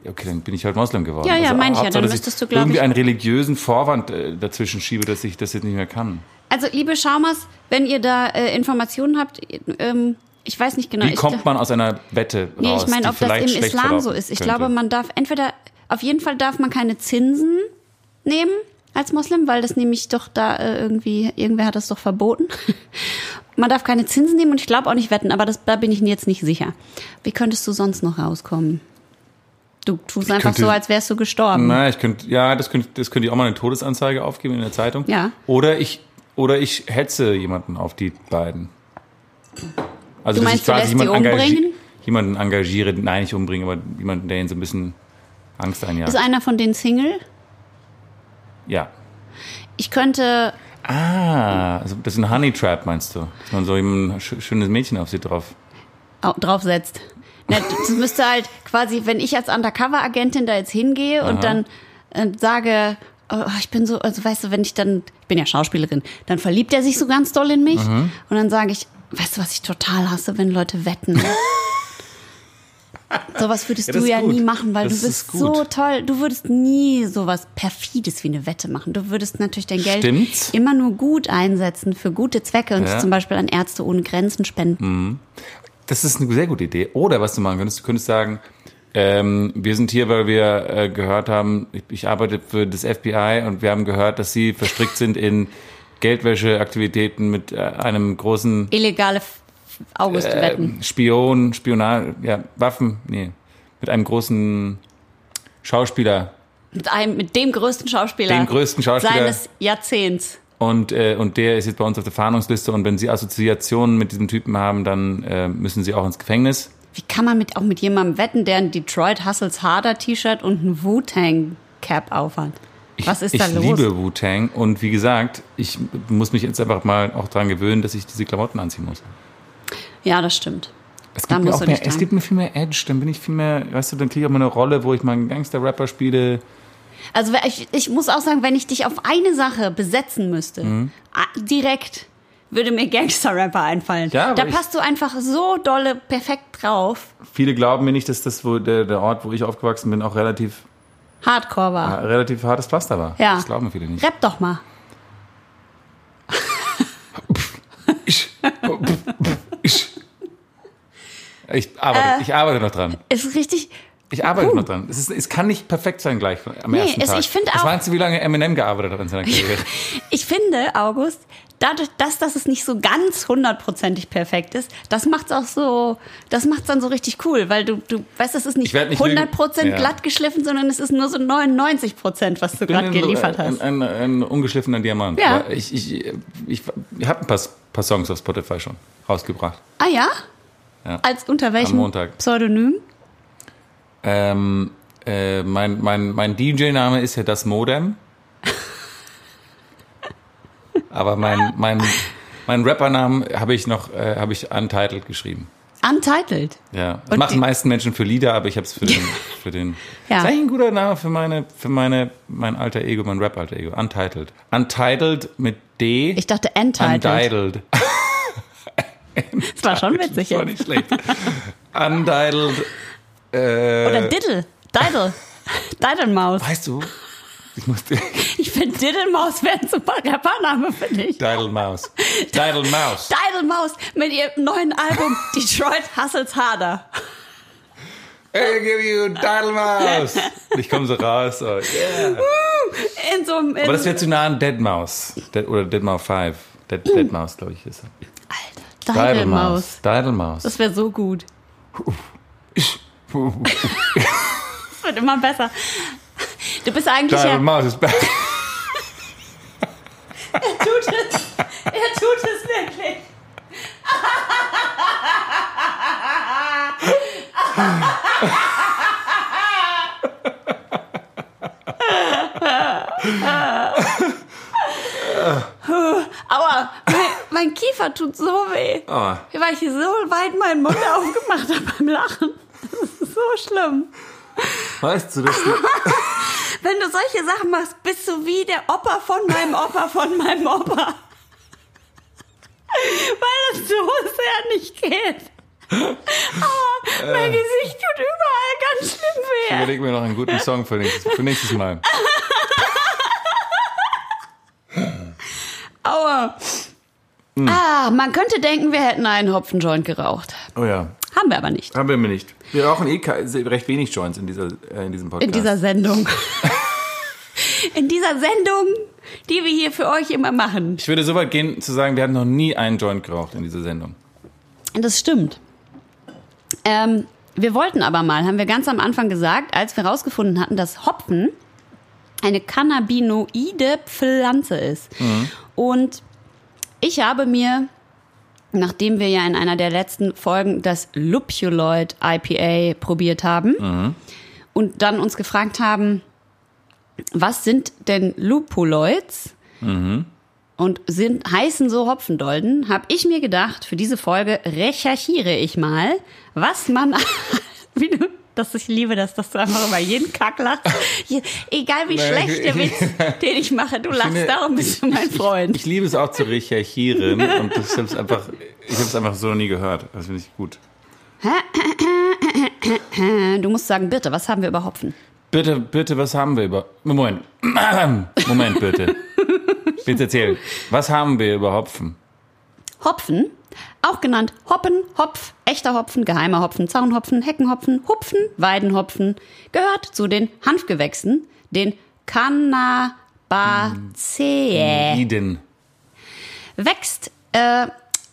Okay, dann bin ich halt Moslem geworden. Ja, ja, meine ich ja. Dann müsstest ich du, glaub irgendwie ich- einen religiösen Vorwand äh, dazwischen schiebe, dass ich das jetzt nicht mehr kann. Also, liebe Schaumers, wenn ihr da äh, Informationen habt, ähm, ich weiß nicht genau. Wie ich kommt gl- man aus einer Wette Nee, raus, ich meine, ob das im Islam so ist. Ich könnte? glaube, man darf entweder, auf jeden Fall darf man keine Zinsen nehmen als Moslem, weil das nämlich doch da äh, irgendwie, irgendwer hat das doch verboten. man darf keine Zinsen nehmen und ich glaube auch nicht wetten, aber das, da bin ich mir jetzt nicht sicher. Wie könntest du sonst noch rauskommen? Du tust einfach könnte- so, als wärst du gestorben. Na, ich könnte, ja, das könnte, das könnte ich auch mal eine Todesanzeige aufgeben in der Zeitung. Ja. Oder ich, oder ich hetze jemanden auf die beiden. Also, Du dass meinst, ich du quasi jemanden, engagiere, umbringen? jemanden engagiere, nein, nicht umbringen, aber jemanden, der ihn so ein bisschen Angst einjagt. Ist einer von denen Single? ja. Ich könnte, Ah, also das ist ein Honey Trap, meinst du? Dass man so ein sch schönes Mädchen auf sie drauf. au- draufsetzt. Das müsste halt quasi, wenn ich als Undercover-Agentin da jetzt hingehe und dann äh, sage, oh, ich bin so, also weißt du, wenn ich dann, ich bin ja Schauspielerin, dann verliebt er sich so ganz doll in mich Mhm. und dann sage ich, weißt du, was ich total hasse, wenn Leute wetten. Sowas würdest Ja, du ja gut. nie machen, weil Das du ist bist so toll. Du würdest nie sowas perfides wie eine Wette machen. Du würdest natürlich dein Geld Stimmt's? immer nur gut einsetzen für gute Zwecke und Ja. zum Beispiel an Ärzte ohne Grenzen spenden. Das ist eine sehr gute Idee. Oder was du machen könntest, du könntest sagen, ähm, wir sind hier, weil wir äh, gehört haben, ich, ich arbeite für das FBI und wir haben gehört, dass sie verstrickt sind in Geldwäscheaktivitäten mit äh, einem großen Illegale F- August-Wetten. äh, Spion, Spionage, ja, Waffen, nee, mit einem großen Schauspieler Mit einem, mit dem größten Schauspieler. Dem größten Schauspieler. Seines Jahrzehnts. Und, äh, und der ist jetzt bei uns auf der Fahndungsliste und wenn sie Assoziationen mit diesem Typen haben, dann äh, müssen sie auch ins Gefängnis. Wie kann man mit, auch mit jemandem wetten, der ein Detroit Hustles Harder T-Shirt und ein Wu-Tang Cap aufhat? Ich, Was ist ich da los? liebe Wu-Tang und wie gesagt, ich muss mich jetzt einfach mal auch dran gewöhnen, dass ich diese Klamotten anziehen muss. Ja, das stimmt. Es gibt, mir, auch mehr, es gibt mir viel mehr Edge, dann bin ich viel mehr, weißt du, dann kriege ich auch mal eine Rolle, wo ich mal einen Gangster-Rapper spiele. Also ich, ich muss auch sagen, wenn ich dich auf eine Sache besetzen müsste, Mhm. direkt würde mir Gangster-Rapper einfallen. Ja, da passt du einfach so dolle perfekt drauf. Viele glauben mir nicht, dass das, wo der, der Ort, wo ich aufgewachsen bin, auch relativ, Hardcore war. äh, relativ hartes Pflaster war. Ja. Das glauben viele nicht. Rap doch mal. Ich, arbeite, ich arbeite noch dran. Ist richtig. Ich arbeite Uh. noch dran. Es, ist, es kann nicht perfekt sein gleich am Nee, ersten es- Tag. ich finde Was auch- meinst du, wie lange Eminem gearbeitet hat in seiner Karriere? Ich finde, August, dadurch, dass, dass es nicht so ganz hundertprozentig perfekt ist, das macht's auch so, das macht's dann so richtig cool, weil du, du weißt, es ist nicht Ich werd nicht 100 Prozent lügen. Ja. glatt geschliffen, sondern es ist nur so 99 Prozent, was du gerade geliefert ein, hast. Ein, ein, ein ungeschliffener Diamant. Ja. Ich, ich, ich, ich habe ein paar, paar Songs auf Spotify schon rausgebracht. Ah ja? Ja. Als unter welchem Montag. Pseudonym? Ähm, äh, mein mein, mein DJ-Name ist ja das Modem. Aber mein, mein, mein Rappernamen habe ich noch äh, habe ich untitled geschrieben. Untitled. Ja, das Und machen die- meisten Menschen für Lieder, aber ich habe es für den für den. Ja. Ist eigentlich ein guter Name für meine für meine mein alter Ego, mein Rap alter Ego. Untitled. Untitled mit D. Ich dachte Entitled. Untitled. Das war schon witzig Das war nicht schlecht. Untitled. Äh, Oder Diddle. Diddle. Diddlemaus. weißt du? Ich musste. Ich finde Diddlemaus wäre ein super Rappername für dich. Diddle Mouse. Diddle Mouse. Diddlemaus mit ihrem neuen Album Detroit Hustles Harder. I give you Diddle Mouse. Ich komme so raus. So. Yeah. In so einem. in- Aber das wäre zu nah an Dead Mouse. Dead, oder Dead Mouse 5. Dead, Dead Mouse, glaube ich, ist er. Alter, Diddlemaus. Diddle Mouse. Das wäre so gut. Das wird immer besser. Du bist eigentlich Diddle ja. Mouse ist back. Er tut es. Er tut es wirklich. Aua, mein, mein Kiefer tut so weh. Oh. Weil ich so weit meinen Mund aufgemacht habe beim Lachen. So schlimm. Weißt du, das Wenn du solche Sachen machst, bist du wie der Opa von meinem Opa von meinem Opa. Weil das so sehr nicht geht. Oh, mein Gesicht tut überall ganz schlimm ich weh. überlege mir noch einen guten Song für nächstes, für nächstes Mal. Aua. Ah, man könnte denken, wir hätten einen Hopfenjoint geraucht. Oh ja, Haben wir aber nicht. haben wir nicht. Wir rauchen eh recht wenig Joints in, dieser, äh, in diesem Podcast. In dieser Sendung. In dieser Sendung, die wir hier für euch immer machen. ich würde so weit gehen, zu sagen, wir haben noch nie einen Joint geraucht in dieser Sendung. Das stimmt. Ähm, wir wollten aber mal, haben wir ganz am Anfang gesagt, als wir herausgefunden hatten, dass Hopfen eine cannabinoide Pflanze ist. Und ich habe mir, nachdem wir ja in einer der letzten Folgen das Lupuloid IPA probiert haben und dann uns gefragt haben, was sind denn Lupuloids? und sind, heißen so Hopfendolden, habe ich mir gedacht, für diese Folge recherchiere ich mal, was man, wie du, dass ich liebe, dass, dass du einfach über jeden Kack lachst. Egal wie Nein, schlecht der ich- Witz, den ich mache, du lachst, finde- darum bist du mein Freund. Ich liebe es auch zu recherchieren und ich habe es einfach, ich habe es einfach so nie gehört. Das finde ich gut. Du musst sagen, bitte, was haben wir über Hopfen? Bitte, bitte, was haben wir über. Moment. Moment, bitte. Bitte erzähl. Was haben wir über Hopfen? Hopfen, auch genannt Hoppen, Hopf, echter Hopfen, geheimer Hopfen, Zaunhopfen, Heckenhopfen, Hupfen, Weidenhopfen, gehört zu den Hanfgewächsen, den Cannabaceae. Wächst äh,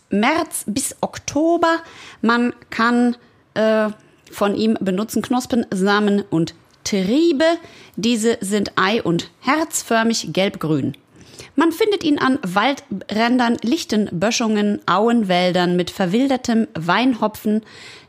März bis Oktober. Man kann äh, von ihm benutzen Knospen, Samen und Triebe. Diese sind ei- und herzförmig gelbgrün. Man findet ihn an Waldrändern, lichten Böschungen, Auenwäldern mit verwildertem Weinhopfen.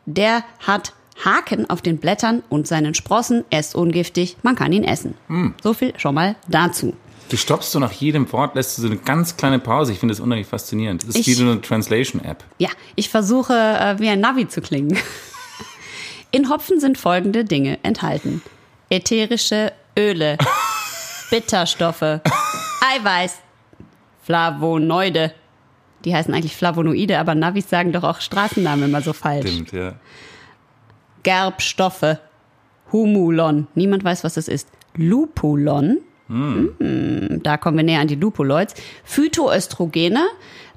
Der hat Haken auf den Blättern und seinen Sprossen. Er ist ungiftig, man kann ihn essen. So viel schon mal dazu. Du stoppst so nach jedem Wort, lässt du so eine ganz kleine Pause. Ich finde das unheimlich faszinierend. Das ist Ich- wie so eine Translation-App. Ja, ich versuche äh, wie ein Navi zu klingen. In Hopfen sind folgende Dinge enthalten. Ätherische Öle, Bitterstoffe, Eiweiß, Flavonoide. Die heißen eigentlich Flavonoide, aber Navis sagen doch auch Straßennamen immer so falsch. Stimmt, ja. Gerbstoffe, Humulon. Niemand weiß, was das ist. Lupulon. Mm, Da kommen wir näher an die Lupuloids. Phytoöstrogene.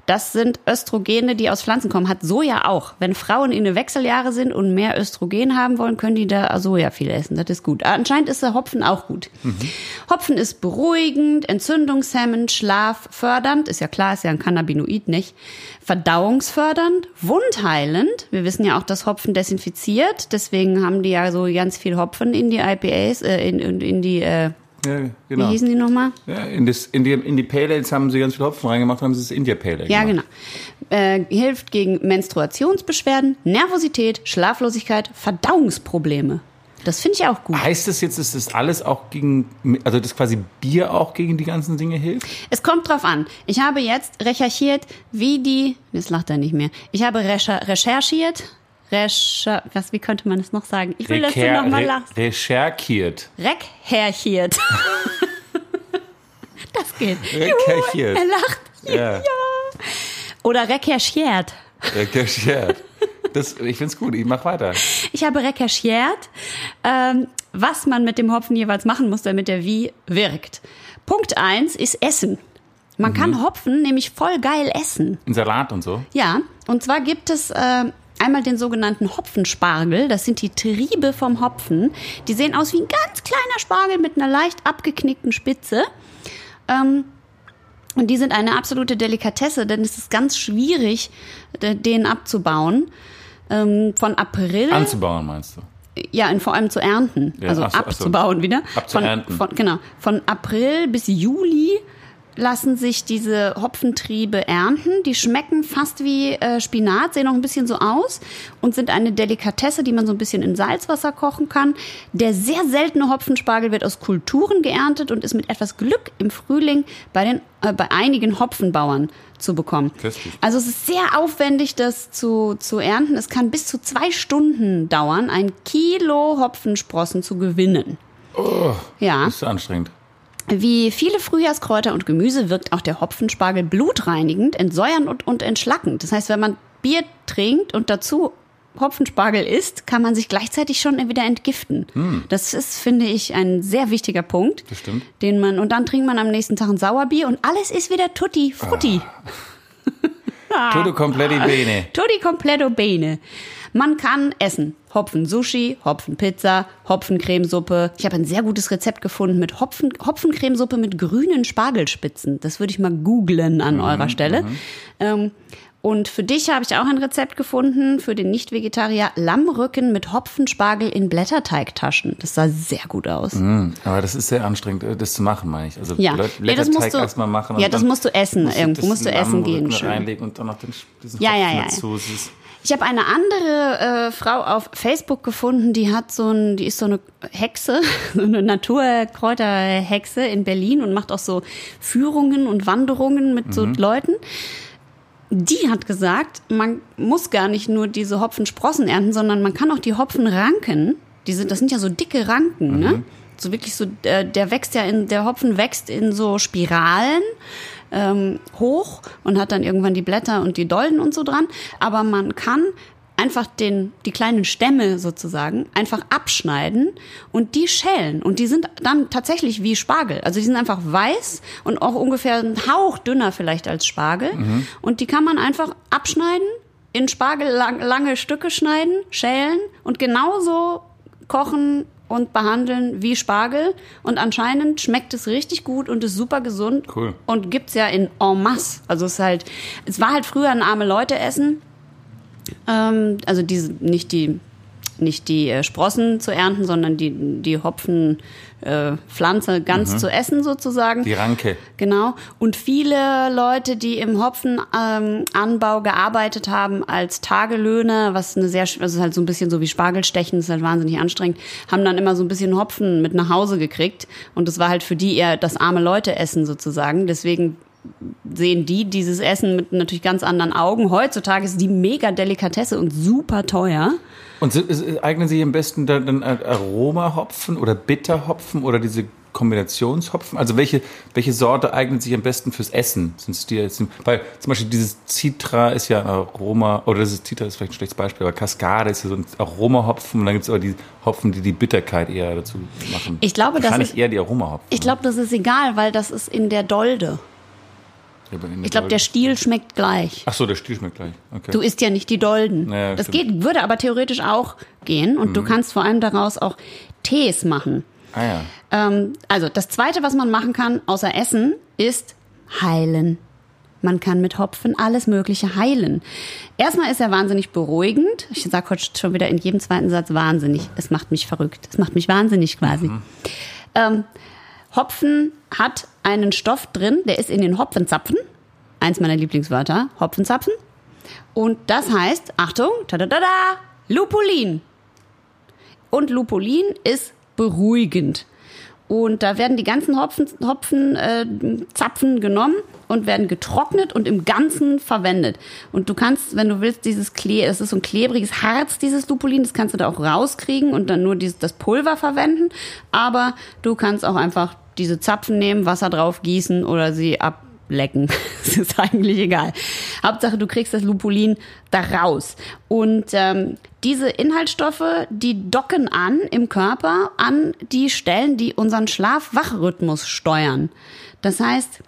Das sind Östrogene, die aus Pflanzen kommen. Hat Soja auch. Wenn Frauen in den Wechseljahre sind und mehr Östrogen haben wollen, können die da Soja viel essen. Das ist gut. Anscheinend ist der Hopfen auch gut. Hopfen ist beruhigend, entzündungshemmend, schlaffördernd. Ist ja klar, ist ja ein Cannabinoid, nicht? Verdauungsfördernd, wundheilend. Wir wissen ja auch, dass Hopfen desinfiziert. Deswegen haben die ja so ganz viel Hopfen in die IPAs, äh, in, in, in die, äh, Ja, wie genau. hießen die nochmal? Ja, in, das, in, die, in die Pale Ales haben sie ganz viel Hopfen reingemacht, haben sie das India Pale Ale Ja, gemacht. genau. Äh, hilft gegen Menstruationsbeschwerden, Nervosität, Schlaflosigkeit, Verdauungsprobleme. Das finde ich auch gut. Heißt das jetzt, dass das alles auch gegen, also dass quasi Bier auch gegen die ganzen Dinge hilft? Es kommt drauf an. Ich habe jetzt recherchiert, wie die. Jetzt lacht er nicht mehr. Ich habe recher recherchiert. Recher, was, wie könnte man das noch sagen? Ich will, dass du Reker- noch mal re- lachst. Recherchiert. Recherchiert. das geht. Recherchiert. Er lacht. Ja. Oder recherchiert. Recherchiert. Das, ich find's gut, ich mach weiter. Ich habe recherchiert, ähm, was man mit dem Hopfen jeweils machen muss, damit er wie wirkt. Punkt eins ist Essen. Man kann Hopfen nämlich voll geil essen. In Salat und so. Ja, und zwar gibt es äh, einmal den sogenannten Hopfenspargel. Das sind die Triebe vom Hopfen. Die sehen aus wie ein ganz kleiner Spargel mit einer leicht abgeknickten Spitze. Ähm, und die sind eine absolute Delikatesse, denn es ist ganz schwierig, den abzubauen. Ähm, von April. Anzubauen, meinst du? Ja, und vor allem zu ernten. Ja, also ach so, ach so. abzubauen wieder. Abzuernten. Von, von, genau. Von April bis Juli lassen sich diese Hopfentriebe ernten. Die schmecken fast wie äh, Spinat, sehen auch ein bisschen so aus und sind eine Delikatesse, die man so ein bisschen in Salzwasser kochen kann. Der sehr seltene Hopfenspargel wird aus Kulturen geerntet und ist mit etwas Glück im Frühling bei, den, äh, bei einigen Hopfenbauern zu bekommen. Köstlich. Also es ist sehr aufwendig, das zu, zu ernten. Es kann bis zu zwei Stunden dauern, ein Kilo Hopfensprossen zu gewinnen. ja. Das ist anstrengend. Wie viele Frühjahrskräuter und Gemüse wirkt auch der Hopfenspargel blutreinigend, entsäuernd und, und entschlackend. Das heißt, wenn man Bier trinkt und dazu Hopfenspargel isst, kann man sich gleichzeitig schon wieder entgiften. Das ist, finde ich, ein sehr wichtiger Punkt. Das stimmt. Den man, und dann trinkt man am nächsten Tag ein Sauerbier und alles ist wieder tutti frutti. Tutto completi bene. Tutti completo bene. Man kann essen. Hopfen-Sushi, Hopfen-Pizza, Hopfencremesuppe. Ich habe ein sehr gutes Rezept gefunden mit Hopfen, Hopfencremesuppe mit grünen Spargelspitzen. Das würde ich mal googlen an eurer Stelle. Ähm, und für dich habe ich auch ein Rezept gefunden, für den Nicht-Vegetarier, Lammrücken mit Hopfenspargel in Blätterteigtaschen. Das sah sehr gut aus. Mm, Aber das ist sehr anstrengend, äh, das zu machen, meine ich. Also Ja. Blätter- Ja, das musst Blätterteig du- erstmal machen. ja, das musst du essen. musst Irgendwo das musst du essen gehen, schön. reinlegen und dann noch den, diesen Ja, Hopfen ja, ja. dazu. Ich habe eine andere äh, Frau auf Facebook gefunden, die hat so ein, die ist so eine Hexe, so eine Naturkräuterhexe in Berlin und macht auch so Führungen und Wanderungen mit so Leuten. Die hat gesagt, man muss gar nicht nur diese Hopfensprossen ernten, sondern man kann auch die Hopfenranken, die sind, das sind ja so dicke Ranken, ne? So wirklich so, äh, der wächst ja in, der Hopfen wächst in so Spiralen ähm, hoch und hat dann irgendwann die Blätter und die Dolden und so dran. Aber man kann einfach den, die kleinen Stämme sozusagen einfach abschneiden und die schälen. Und die sind dann tatsächlich wie Spargel. Also die sind einfach weiß und auch ungefähr ein Hauch dünner vielleicht als Spargel. Und die kann man einfach abschneiden, in Spargel lang, lange Stücke schneiden, schälen und genauso kochen und behandeln wie Spargel. Und anscheinend schmeckt es richtig gut und ist super gesund. Cool. Und gibt's ja in en masse. Also es ist halt, es war halt früher ein arme Leute essen. Ähm, also diese, nicht die, nicht die äh, Sprossen zu ernten, sondern die, die Hopfenpflanze äh, ganz zu essen sozusagen. Die Ranke. Genau. Und viele Leute, die im Hopfenanbau ähm, gearbeitet haben als Tagelöhner, was eine sehr, ist halt so ein bisschen so wie Spargelstechen, das ist halt wahnsinnig anstrengend, haben dann immer so ein bisschen Hopfen mit nach Hause gekriegt. Und das war halt für die eher das arme Leute essen sozusagen. Deswegen sehen die dieses Essen mit natürlich ganz anderen Augen. Heutzutage ist die mega Delikatesse und super teuer. Und ist- eignen sich am besten dann, dann Aromahopfen oder Bitterhopfen oder diese Kombinationshopfen? Also welche, welche Sorte eignet sich am besten fürs Essen? Sind es die jetzt, weil zum Beispiel dieses Citra ist ja ein Aroma, oder das ist, Citra ist vielleicht ein schlechtes Beispiel, aber Cascade ist ja so ein Aromahopfen und dann gibt es aber die Hopfen, die die Bitterkeit eher dazu machen. Ich glaube, das ist- eher die Aromahopfen. Ich glaube, das ist egal, weil das ist in der Dolde. Ich glaube, der Stiel schmeckt gleich. Ach so, der Stiel schmeckt gleich. Okay. Du isst ja nicht die Dolden. Ja, das stimmt. Mhm. geht, würde aber theoretisch auch gehen und du kannst vor allem daraus auch Tees machen. ah ja. Ähm, also das Zweite, was man machen kann, außer Essen, ist heilen. Man kann mit Hopfen alles Mögliche heilen. Erstmal ist er wahnsinnig beruhigend. Ich sage heute schon wieder in jedem zweiten Satz wahnsinnig. Es macht mich verrückt. Es macht mich wahnsinnig quasi. Ähm, Hopfen hat einen Stoff drin, der ist in den Hopfenzapfen. Eins meiner Lieblingswörter, Hopfenzapfen. Und das heißt, Achtung, tadadada, Lupulin. Und Lupulin ist beruhigend. Und da werden die ganzen Hopfen, Hopfen äh, genommen und werden getrocknet und im Ganzen verwendet. Und du kannst, wenn du willst, dieses Klee, es ist so ein klebriges Harz, dieses Lupulin, das kannst du da auch rauskriegen und dann nur dieses, das Pulver verwenden. Aber du kannst auch einfach diese Zapfen nehmen, Wasser drauf gießen oder sie ablecken. Das ist eigentlich egal. Hauptsache, du kriegst das Lupulin da raus. Und ähm, diese Inhaltsstoffe, die docken an im Körper an die Stellen, die unseren Schlaf-Wach-Rhythmus steuern. Das heißt,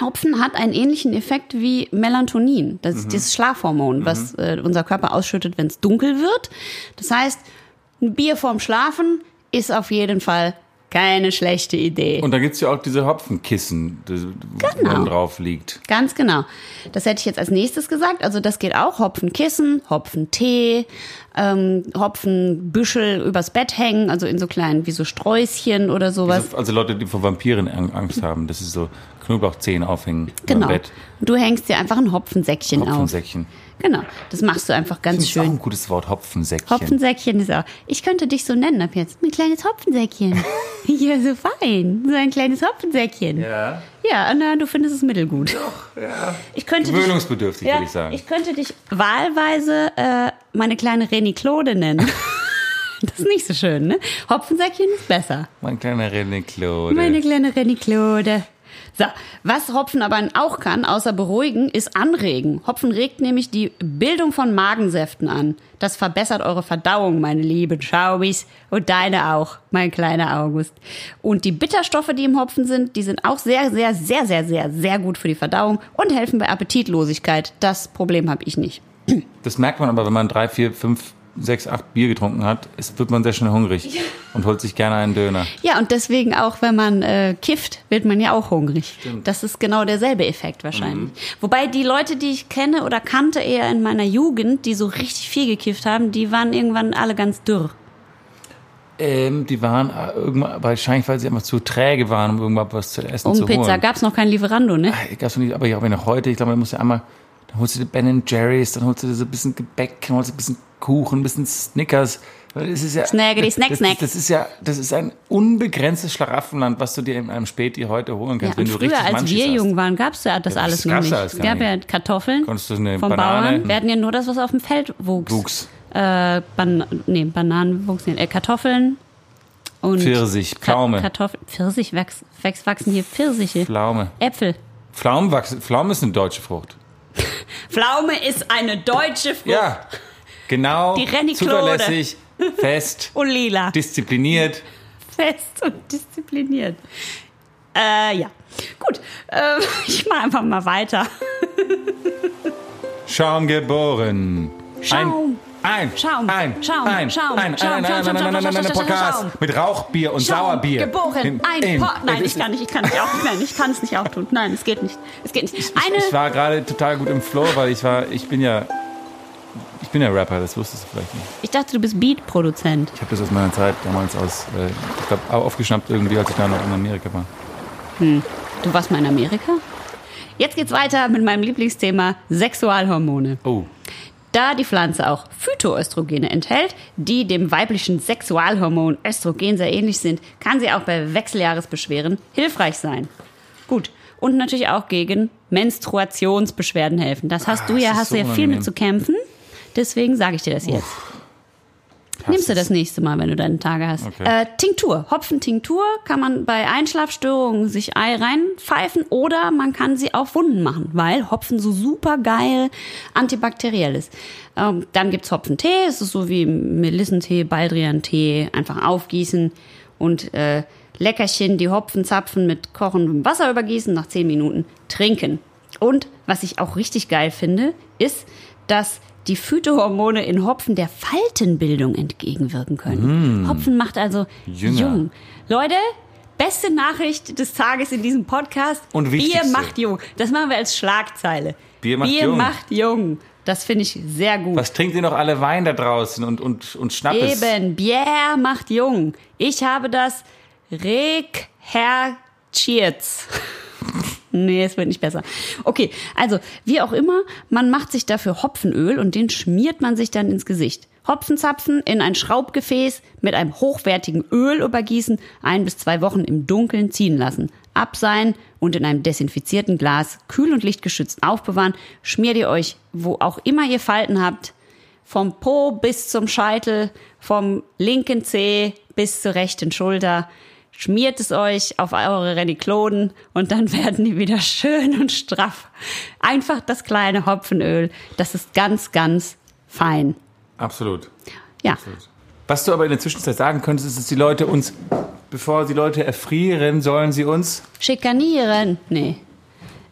Hopfen hat einen ähnlichen Effekt wie Melatonin. Das ist dieses Schlafhormon, was äh, unser Körper ausschüttet, wenn es dunkel wird. Das heißt, ein Bier vorm Schlafen ist auf jeden Fall keine schlechte Idee. Und da gibt's ja auch diese Hopfenkissen, die, wo Genau. man drauf liegt. Ganz genau. Das hätte ich jetzt als nächstes gesagt. Also das geht auch. Hopfenkissen, Hopfentee. ähm, Hopfenbüschel übers Bett hängen, also in so kleinen, wie so Sträußchen oder sowas. Also, Leute, die vor Vampiren Ang- Angst haben, das ist so Knoblauchzehen aufhängen Genau. Bett. Und du hängst dir einfach ein Hopfensäckchen auf. Hopfensäckchen. Genau. Das machst du einfach ganz Das ist auch schön. ein gutes Wort, Hopfensäckchen. Hopfensäckchen ist auch. Ich könnte dich so nennen ab jetzt. Mein kleines Hopfensäckchen. ja, so fein. So ein kleines Hopfensäckchen. Ja. Ja, na, du findest es mittelgut. Doch, ja. Ich könnte dich, Gewöhnungsbedürftig, ja, würde ich sagen. ich könnte dich wahlweise äh, meine kleine Reni Claude nennen. das ist nicht so schön, ne? Hopfensäckchen ist besser. mein kleiner René Claude. Meine kleine Reni Claude. So, was Hopfen aber auch kann, außer beruhigen, ist anregen. Hopfen regt nämlich die Bildung von Magensäften an. Das verbessert eure Verdauung, meine lieben Schaubis. Und deine auch, mein kleiner August. Und die Bitterstoffe, die im Hopfen sind, die sind auch sehr, sehr, sehr, sehr, sehr, sehr gut für die Verdauung und helfen bei Appetitlosigkeit. Das Problem habe ich nicht. Das merkt man aber, wenn man drei, vier, fünf, sechs, acht Bier getrunken hat, es wird man sehr schnell hungrig und holt sich gerne einen Döner. Ja, und deswegen auch, wenn man äh, kifft, wird man ja auch hungrig. Das ist genau derselbe Effekt wahrscheinlich. Wobei die Leute, die ich kenne oder kannte eher in meiner Jugend, die so richtig viel gekifft haben, die waren irgendwann alle ganz dürr. Ähm, die waren äh, irgendwann, wahrscheinlich, weil sie einfach zu träge waren, um irgendwann was zu essen Um zu Pizza holen. gab's noch kein Lieferando, ne? Äh, Gab's noch nicht, aber ich glaube, noch heute, ich glaube, man muss ja einmal, dann holst du dir Ben Jerry's, dann holst du dir so ein bisschen Gebäck, dann holst du ein bisschen Kuchen, ein bisschen Snickers. Es ist ja, Snackety, snack, das, snack. Das, das ist ja, das ist ein unbegrenztes Schlaraffenland, was du dir in einem Späti heute holen Ja, kannst, und wenn du früher, richtig als Munchies wir hast. jung waren, gab's ja das Ja, alles das noch nicht. ja Es gab ja. Kartoffeln Konntest du eine vom Banane- Bauern. Wir hatten ja nur das, was auf dem Feld wuchs. Wuchs. Äh, Ban nee, Bananen wuchs nicht. Äh, Kartoffeln und Pfirsich, Pflaume. Kartoffel, Pfirsich, wächst, wachsen hier Pfirsiche. Pflaume. Äpfel. Pflaumen, wachsen, Pflaume ist eine deutsche Frucht. Pflaume ist eine deutsche Frucht. Ja, genau, Die Renny zuverlässig, fest, Und lila. diszipliniert. Fest und diszipliniert. Äh, ja. Gut, äh, ich mache einfach mal weiter. Schaum geboren. Schaum. Ein, ein, Schaum. ein, Schaum. ein, Schaum. ein, Schaum. Schaum. ein, Schaum. Schaum. ein, Schaum. Podcast mit Rauchbier und Sauerbier. Geboren. In- Ein in- Pot. Nein, ich kann nicht. Ich kann nicht auch. Nein, ich kann es nicht auch tun. Nein, es geht nicht. Es geht nicht. Ich war gerade total gut im Flow, weil ich war, ich bin ja, ich bin ja Rapper, das wusstest du vielleicht nicht. Ich dachte, du bist Beat-Produzent. Ich habe das aus meiner Zeit damals aus, äh, ich glaube, aufgeschnappt irgendwie, als ich da noch in Amerika war. Du warst mal in Amerika? Jetzt geht's weiter mit meinem Lieblingsthema Sexualhormone. Oh, Da die Pflanze auch Phytoöstrogene enthält, die dem weiblichen Sexualhormon Östrogen sehr ähnlich sind, kann sie auch bei Wechseljahresbeschwerden hilfreich sein. Gut. Und natürlich auch gegen Menstruationsbeschwerden helfen. Das hast Ah, du ja, hast du so ja viel mit zu kämpfen. Deswegen sage ich dir das jetzt. Nimmst du das nächste Mal, wenn du deine Tage hast. Okay. Äh, Tinktur, Hopfentinktur kann man bei Einschlafstörungen sich Ei reinpfeifen oder man kann sie auf Wunden machen, weil Hopfen so super geil antibakteriell ist. Ähm, dann gibt's Hopfentee, es ist so wie Melissentee, Baldrian-Tee, einfach aufgießen und äh, Leckerchen, die Hopfenzapfen mit kochendem Wasser übergießen, nach 10 Minuten trinken. Und was ich auch richtig geil finde, ist, dass die Phytohormone in Hopfen der Faltenbildung entgegenwirken können. Hopfen macht also Jünger. jung. Leute, beste Nachricht des Tages in diesem Podcast. Und Bier macht jung. Das machen wir als Schlagzeile. Bier macht Bier jung. macht jung. Das finde ich sehr gut. was trinkt ihr noch alle Wein da draußen und, und, und Schnappes? Eben, Bier macht jung. Ich habe das recherchiert. Nee, es wird nicht besser. Okay, also wie auch immer, man macht sich dafür Hopfenöl und den schmiert man sich dann ins Gesicht. Hopfenzapfen in ein Schraubgefäß mit einem hochwertigen Öl übergießen, ein bis zwei Wochen im Dunkeln ziehen lassen. Abseihen und in einem desinfizierten Glas kühl und lichtgeschützt aufbewahren. Schmiert ihr euch, wo auch immer ihr Falten habt, vom Po bis zum Scheitel, vom linken Zeh bis zur rechten Schulter. Schmiert es euch auf eure Renikloden und dann werden die wieder schön und straff. Einfach das kleine Hopfenöl. Das ist ganz, ganz fein. Absolut. Ja. Was du aber in der Zwischenzeit sagen könntest, ist, dass die Leute uns, bevor die Leute erfrieren, sollen sie uns Schikanieren. Nee.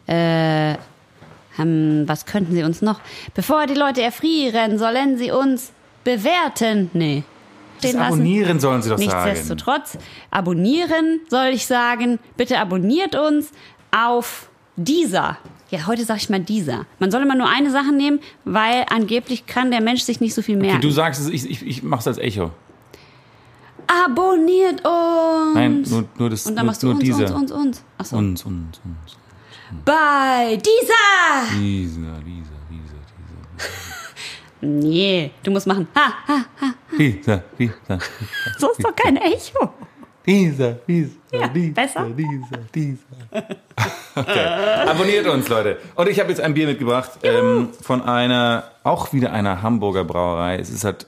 Äh, hm, was könnten sie uns noch? Bevor die Leute erfrieren, sollen sie uns bewerten. Nee. Das Stehen lassen. abonnieren, sollen sie doch sagen. Nichtsdestotrotz, abonnieren soll ich sagen. Bitte abonniert uns auf dieser. Ja, heute sag ich mal dieser. Man soll immer nur eine Sache nehmen, weil angeblich kann der Mensch sich nicht so viel merken. Du sagst es, ich, ich, ich mach's als Echo. Abonniert uns! Nein, nur, nur das Und dann nur, machst du nur uns, dieser. uns, uns, uns. Achso. Uns, uns, uns. Bei dieser! Dieser, dieser, dieser, Nee, du musst machen. Ha, ha, ha. dieser. Dieser, dieser. So ist doch kein Echo. Dieser, dieser, Ja, dieser, besser. dieser, dieser. Okay. Abonniert uns, Leute. Und ich habe jetzt ein Bier mitgebracht ähm, von einer, auch wieder einer Hamburger Brauerei. Es ist halt,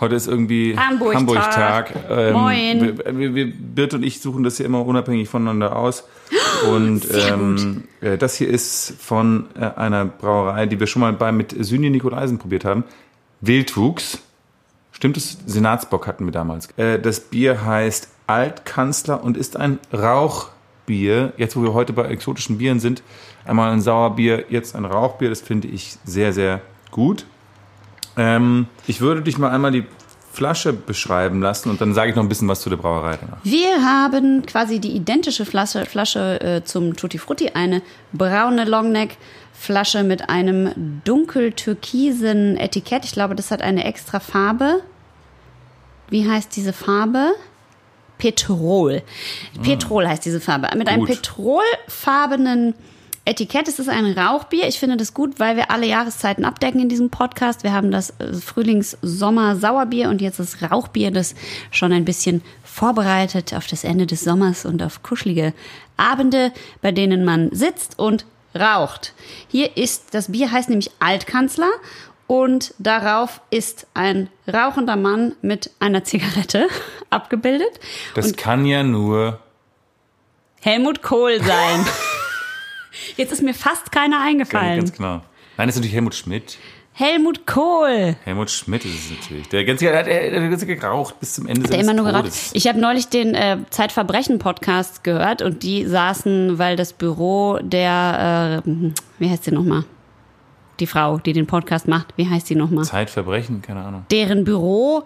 heute ist irgendwie Hamburg-Tag. Hamburg-Tag. Ähm, Moin. Wir, wir, wir, Birt und ich suchen das hier immer unabhängig voneinander aus. Und ähm, äh, das hier ist von äh, einer Brauerei, die wir schon mal bei mit Synje Nikolaisen probiert haben. Wildwuchs. Stimmt es? Senatsbock hatten wir damals. Äh, das Bier heißt Altkanzler und ist ein Rauchbier. Jetzt, wo wir heute bei exotischen Bieren sind, einmal ein Sauerbier, jetzt ein Rauchbier. Das finde ich sehr, sehr gut. Ähm, ich würde dich mal einmal die Flasche beschreiben lassen und dann sage ich noch ein bisschen was zu der Brauerei danach. Wir haben quasi die identische Flasche, Flasche äh, zum Tutti Frutti, eine braune Longneck. Flasche mit einem dunkel-türkisen Etikett. Ich glaube, das hat eine extra Farbe. Wie heißt diese Farbe? Petrol. Petrol heißt diese Farbe. Mit einem Gut. petrolfarbenen Etikett. Es ist ein Rauchbier. Ich finde das gut, weil wir alle Jahreszeiten abdecken in diesem Podcast. Wir haben das äh, Frühlings-Sommer-Sauerbier und jetzt das Rauchbier, das schon ein bisschen vorbereitet auf das Ende des Sommers und auf kuschelige Abende, bei denen man sitzt und raucht. Hier ist, das Bier heißt nämlich Altkanzler und darauf ist ein rauchender Mann mit einer Zigarette abgebildet. Das kann ja nur. Helmut Kohl sein. Jetzt ist mir fast keiner eingefallen. Ganz genau. Nein, das ist natürlich Helmut Schmidt. Helmut Kohl. Helmut Schmidt ist es natürlich. Der ganze, der hat, der hat ganze geraucht bis zum Ende Der seines immer nur geraucht. Ich habe neulich den äh, Zeitverbrechen-Podcast gehört und die saßen, weil das Büro der, äh, wie heißt sie nochmal? Die Frau, die den Podcast macht, wie heißt sie nochmal? Zeitverbrechen, keine Ahnung. Deren Büro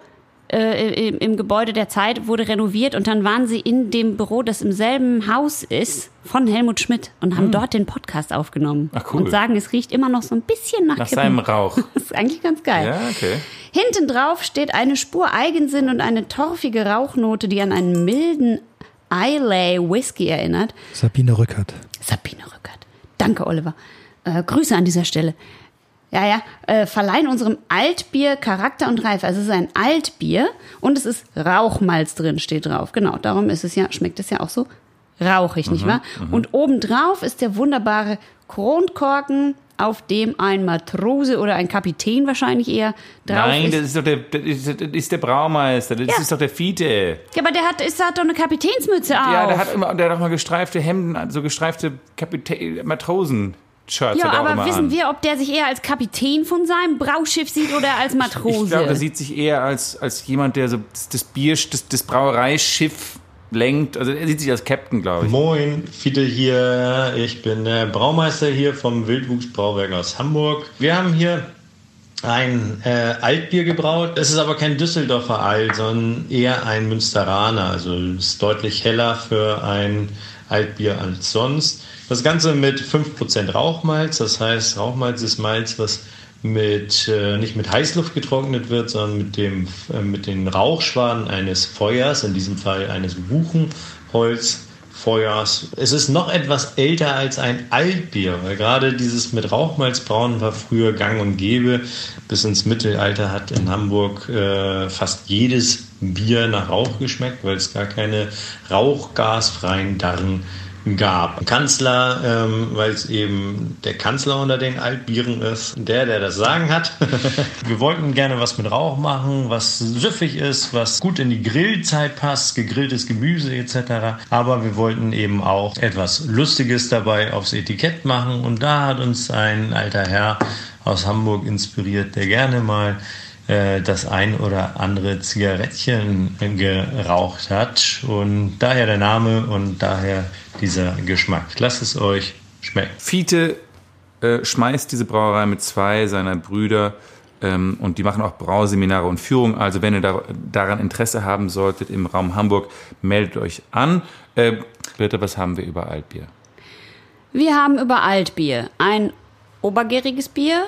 äh, im, im Gebäude der Zeit wurde renoviert und dann waren sie in dem Büro, das im selben Haus ist, von Helmut Schmidt und haben dort den Podcast aufgenommen. Ach, cool. Und sagen, es riecht immer noch so ein bisschen nach, Nach Kippen. seinem Rauch. Das ist eigentlich ganz geil. Ja, okay. Hinten drauf steht eine Spur Eigensinn und eine torfige Rauchnote, die an einen milden Islay Whisky erinnert. Sabine Rückert. Sabine Rückert. Danke, Oliver. Äh, Grüße an dieser Stelle. Ja, ja, äh, verleihen unserem Altbier Charakter und Reife. Also es ist ein Altbier und es ist Rauchmalz drin, steht drauf. Genau, darum ist es ja, schmeckt es ja auch so rauchig, nicht wahr? Und obendrauf ist der wunderbare Kronkorken, auf dem ein Matrose oder ein Kapitän wahrscheinlich eher drauf Nein, ist. das ist doch der, das ist, das ist der Braumeister, das Ja. ist doch der Fiete. Ja, aber der hat, ist, hat doch eine Kapitänsmütze auf. Ja, der hat immer, der hat auch mal gestreifte Hemden, so gestreifte Kapitä Matrosen-Shirts ja, er auch aber immer wissen an. wir, ob der sich eher als Kapitän von seinem Brauschiff sieht oder als Matrose? Ich glaube, der sieht sich eher als, als jemand, der so das, das Bier, das, das Brauereischiff lenkt. Also er sieht sich als Captain, glaube ich. Moin, Fiete hier. Ich bin der Braumeister hier vom Wildwuchsbrauwerk aus Hamburg. Wir haben hier ein äh, Altbier gebraut. Es ist aber kein Düsseldorfer Alt, sondern eher ein Münsteraner. Also es ist deutlich heller für ein Altbier als sonst. Das Ganze mit 5% Rauchmalz. Das heißt, Rauchmalz ist Malz, was mit, äh, nicht mit Heißluft getrocknet wird, sondern mit, dem, äh, mit den Rauchschwaden eines Feuers, in diesem Fall eines Buchenholzfeuers. Es ist noch etwas älter als ein Altbier, weil gerade dieses mit Rauchmalz brauen war früher gang und gäbe. Bis ins Mittelalter hat in Hamburg äh, fast jedes Bier nach Rauch geschmeckt, weil es gar keine rauchgasfreien Darren gab. Kanzler, ähm, weil es eben der Kanzler unter den Altbieren ist, der, der das Sagen hat. wir wollten gerne was mit Rauch machen, was süffig ist, was gut in die Grillzeit passt, gegrilltes Gemüse etc. Aber wir wollten eben auch etwas Lustiges dabei aufs Etikett machen und da hat uns ein alter Herr aus Hamburg inspiriert, der gerne mal äh, das ein oder andere Zigarettchen geraucht hat. Und daher der Name und daher dieser Geschmack. Lasst es euch schmecken. Fiete äh, schmeißt diese Brauerei mit zwei seiner Brüder ähm, und die machen auch Brauseminare und Führung. Also wenn ihr da, daran Interesse haben solltet im Raum Hamburg, meldet euch an. Äh, bitte, was haben wir über Altbier? Wir haben über Altbier. Ein obergäriges Bier.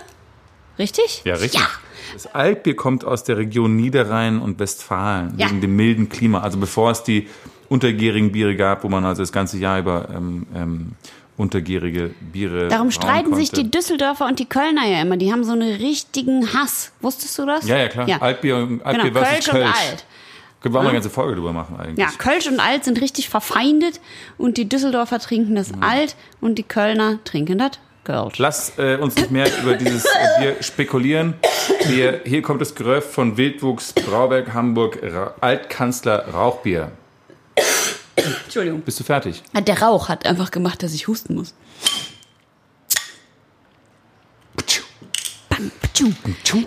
Richtig? Ja, richtig. Ja. Das Altbier kommt aus der Region Niederrhein und Westfalen, Ja. wegen dem milden Klima. Also bevor es die untergärigen Biere gab, wo man also das ganze Jahr über ähm, ähm, untergärige Biere Darum streiten sich die Düsseldorfer und die Kölner ja immer. Die haben so einen richtigen Hass. Wusstest du das? Ja, ja, klar. Altbier, und- Altbier genau, versus Kölsch, und Kölsch. Alt. Können wir auch mal eine ganze Folge drüber machen eigentlich. Ja, Kölsch und Alt sind richtig verfeindet und die Düsseldorfer trinken das Alt und die Kölner trinken das Kölsch. Lass äh, uns nicht mehr über dieses äh, Bier spekulieren. Wir, hier kommt das Geröff von Wildwuchs Brauberg Hamburg Ra Altkanzler Rauchbier. Entschuldigung. Bist du fertig? Der Rauch hat einfach gemacht, dass ich husten muss.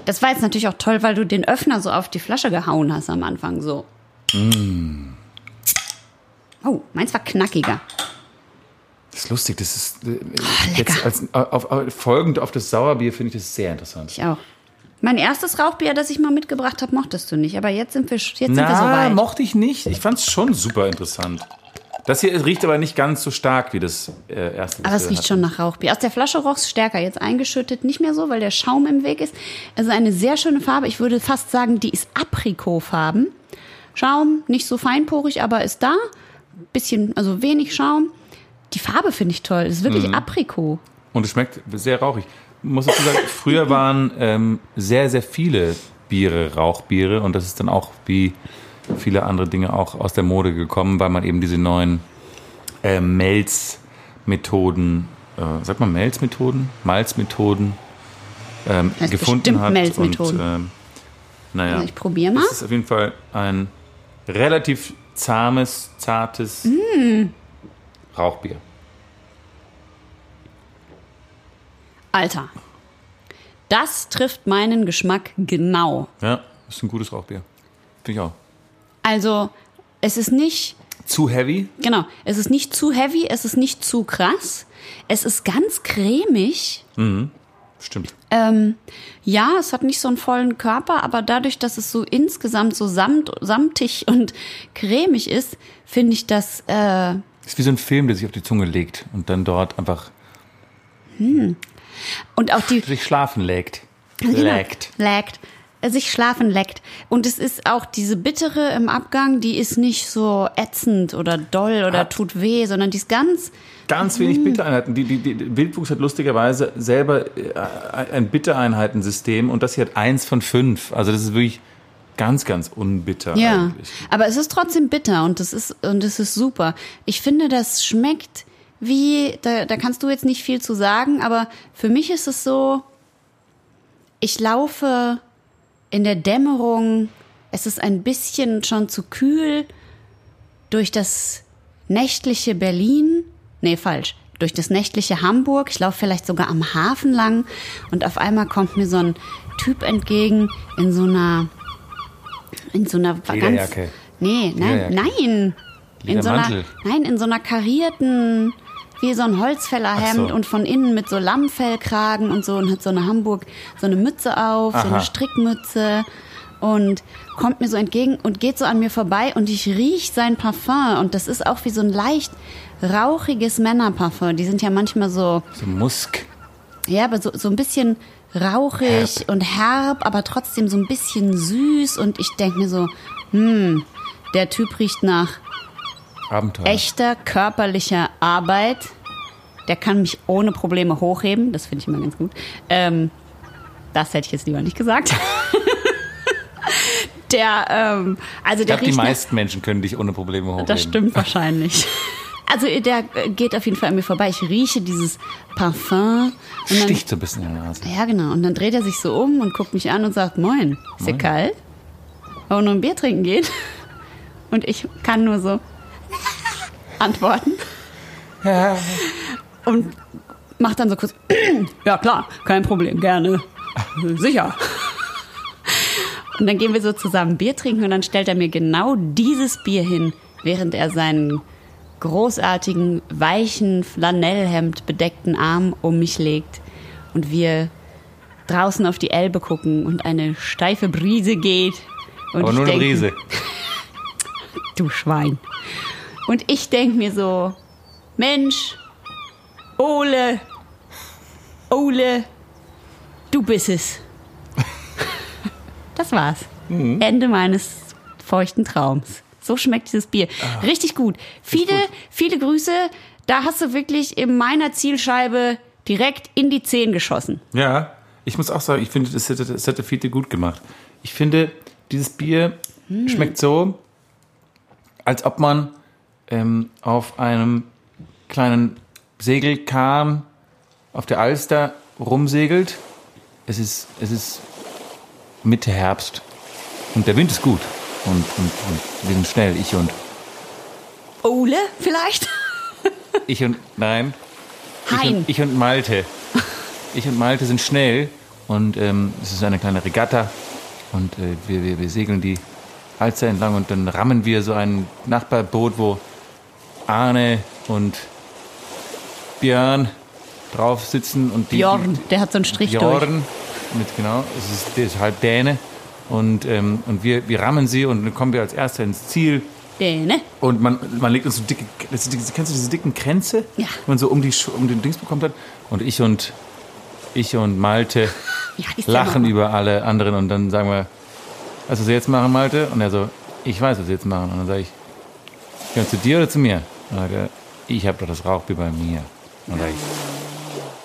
Das war jetzt natürlich auch toll, weil du den Öffner so auf die Flasche gehauen hast am Anfang. So. Oh, meins war knackiger. Das ist lustig. Das ist äh, lecker. jetzt als, auf, auf, folgend auf das Sauerbier finde ich das sehr interessant. Ich auch. Mein erstes Rauchbier, das ich mal mitgebracht habe, mochtest du nicht. Aber jetzt sind wir, jetzt sind wir Na, soweit. mochte ich nicht. Ich fand es schon super interessant. Das hier riecht aber nicht ganz so stark wie das äh, erste. Aber es riecht hatten. schon nach Rauchbier. Aus der Flasche roch es stärker. Jetzt eingeschüttet nicht mehr so, weil der Schaum im Weg ist. Also eine sehr schöne Farbe. Ich würde fast sagen, die ist Aprikotfarben. Schaum, nicht so feinporig, aber ist da. Bisschen, also wenig Schaum. Die Farbe finde ich toll. Das ist wirklich Mhm. Aprikot. Und es schmeckt sehr rauchig. Ich muss dazu sagen, früher waren ähm, sehr, sehr viele Biere Rauchbiere und das ist dann auch wie viele andere Dinge auch aus der Mode gekommen, weil man eben diese neuen äh, Melzmethoden, äh, sagt man Melzmethoden? Malzmethoden ähm, Heißt gefunden hat. Melzmethoden. Und, ähm, naja, Also ich probiere mal. es ist auf jeden Fall ein relativ zahmes, zartes Mm. Rauchbier. Alter. Das trifft meinen Geschmack genau. Ja, ist ein gutes Rauchbier. Finde ich auch. Also, es ist nicht Zu heavy? Genau. Es ist nicht zu heavy, es ist nicht zu krass. Es ist ganz cremig. Stimmt. Ähm, ja, es hat nicht so einen vollen Körper, aber dadurch, dass es so insgesamt so samt, samtig und cremig ist, finde ich das, äh, Ist wie so ein Film, der sich auf die Zunge legt und dann dort einfach und auch die, sich schlafen legt. Genau. Legt. Leckt. Äh, Sich schlafen leckt. Und es ist auch diese bittere im Abgang, die ist nicht so ätzend oder doll oder Hat- tut weh, sondern die ist ganz, Ganz wenig Bittereinheiten. Die, die, die Wildwuchs hat lustigerweise selber äh, ein Bittereinheitensystem und das hier hat eins von fünf. Also das ist wirklich ganz, ganz unbitter Ja, eigentlich. aber es ist trotzdem bitter und das ist und es ist super. Ich finde, das schmeckt wie da, da kannst du jetzt nicht viel zu sagen, aber für mich ist es so ich laufe in der Dämmerung, es ist ein bisschen schon zu kühl durch das nächtliche Berlin. Nee, falsch. Durch das nächtliche Hamburg. Ich laufe vielleicht sogar am Hafen lang und auf einmal kommt mir so ein Typ entgegen in so einer in so einer ganz Nee, nein, nein. In so einer nein, in so einer karierten wie so ein Holzfällerhemd so. und von innen mit so Lammfellkragen und so und hat so eine Hamburg so eine Mütze auf, so Aha. eine Strickmütze und kommt mir so entgegen und geht so an mir vorbei und ich riech sein Parfum und das ist auch wie so ein leicht rauchiges Männerparfum. Die sind ja manchmal so So Musk. ja, aber so, so ein bisschen rauchig und herb, aber trotzdem so ein bisschen süß. Und ich denke mir so, hm, der Typ riecht nach Abenteuer. echter körperlicher Arbeit. Der kann mich ohne Probleme hochheben. Das finde ich immer ganz gut. Ähm, das hätte ich jetzt lieber nicht gesagt. der, ähm, also Ich der glaube, die meisten Menschen können dich ohne Probleme hochheben. das stimmt wahrscheinlich. Also der äh, geht auf jeden Fall an mir vorbei. Ich rieche dieses Parfum. Und dann, Sticht so ein bisschen in die Nase. ja, genau. Und dann dreht er sich so um und guckt mich an und sagt, moin, ist dir kalt? Wollen wir nur ein Bier trinken gehen? Und ich kann nur so antworten. Und macht dann so kurz, ja klar, kein Problem, gerne. Sicher. Und dann gehen wir so zusammen Bier trinken und dann stellt er mir genau dieses Bier hin, während er seinen großartigen, weichen, Flanellhemd bedeckten Arm um mich legt und wir draußen auf die Elbe gucken und eine steife Brise geht. Und Aber ich nur eine denke, Brise. Du Schwein. Und ich denke mir so, Mensch, Ole, Ole, du bist es. Das war's. Ende meines feuchten Traums. So schmeckt dieses Bier. Richtig gut. Viele, viele Grüße. Da hast du wirklich in meiner Zielscheibe direkt in die Zehen geschossen. Ja, ich muss auch sagen, ich finde, das hätte, das hätte Fiete gut gemacht. Ich finde, dieses Bier schmeckt so, als ob man ähm, auf einem kleinen Segelkahn auf der Alster rumsegelt. Es ist, es ist Mitte Herbst und der Wind ist gut und, und, und wir sind schnell, ich und Ole, vielleicht? ich und nein, ich Hein. und, ich und Malte. Ich und Malte sind schnell und ähm, es ist eine kleine Regatta und äh, wir, wir, wir segeln die Alster entlang und dann rammen wir so ein Nachbarboot, wo Arne und Björn drauf sitzen und die Bjorn, der hat so einen Strich durch. Bjorn mit genau, es ist, der ist halt Däne und und und wir wir rammen sie und dann kommen wir als Erster ins Ziel Däne. und man, man legt uns so dicke, das kennst du diese dicken Kränze? Ja. Die man so um, die, um den Dings bekommt hat. Und ich und, ich und Malte der lachen über alle anderen und dann sagen wir, was wir jetzt machen, Malte? Und er so, ich weiß, was wir jetzt machen. Und dann sage ich, gehören zu dir oder zu mir? Er, ich habe doch das Rauchbier bei mir. Und dann ich,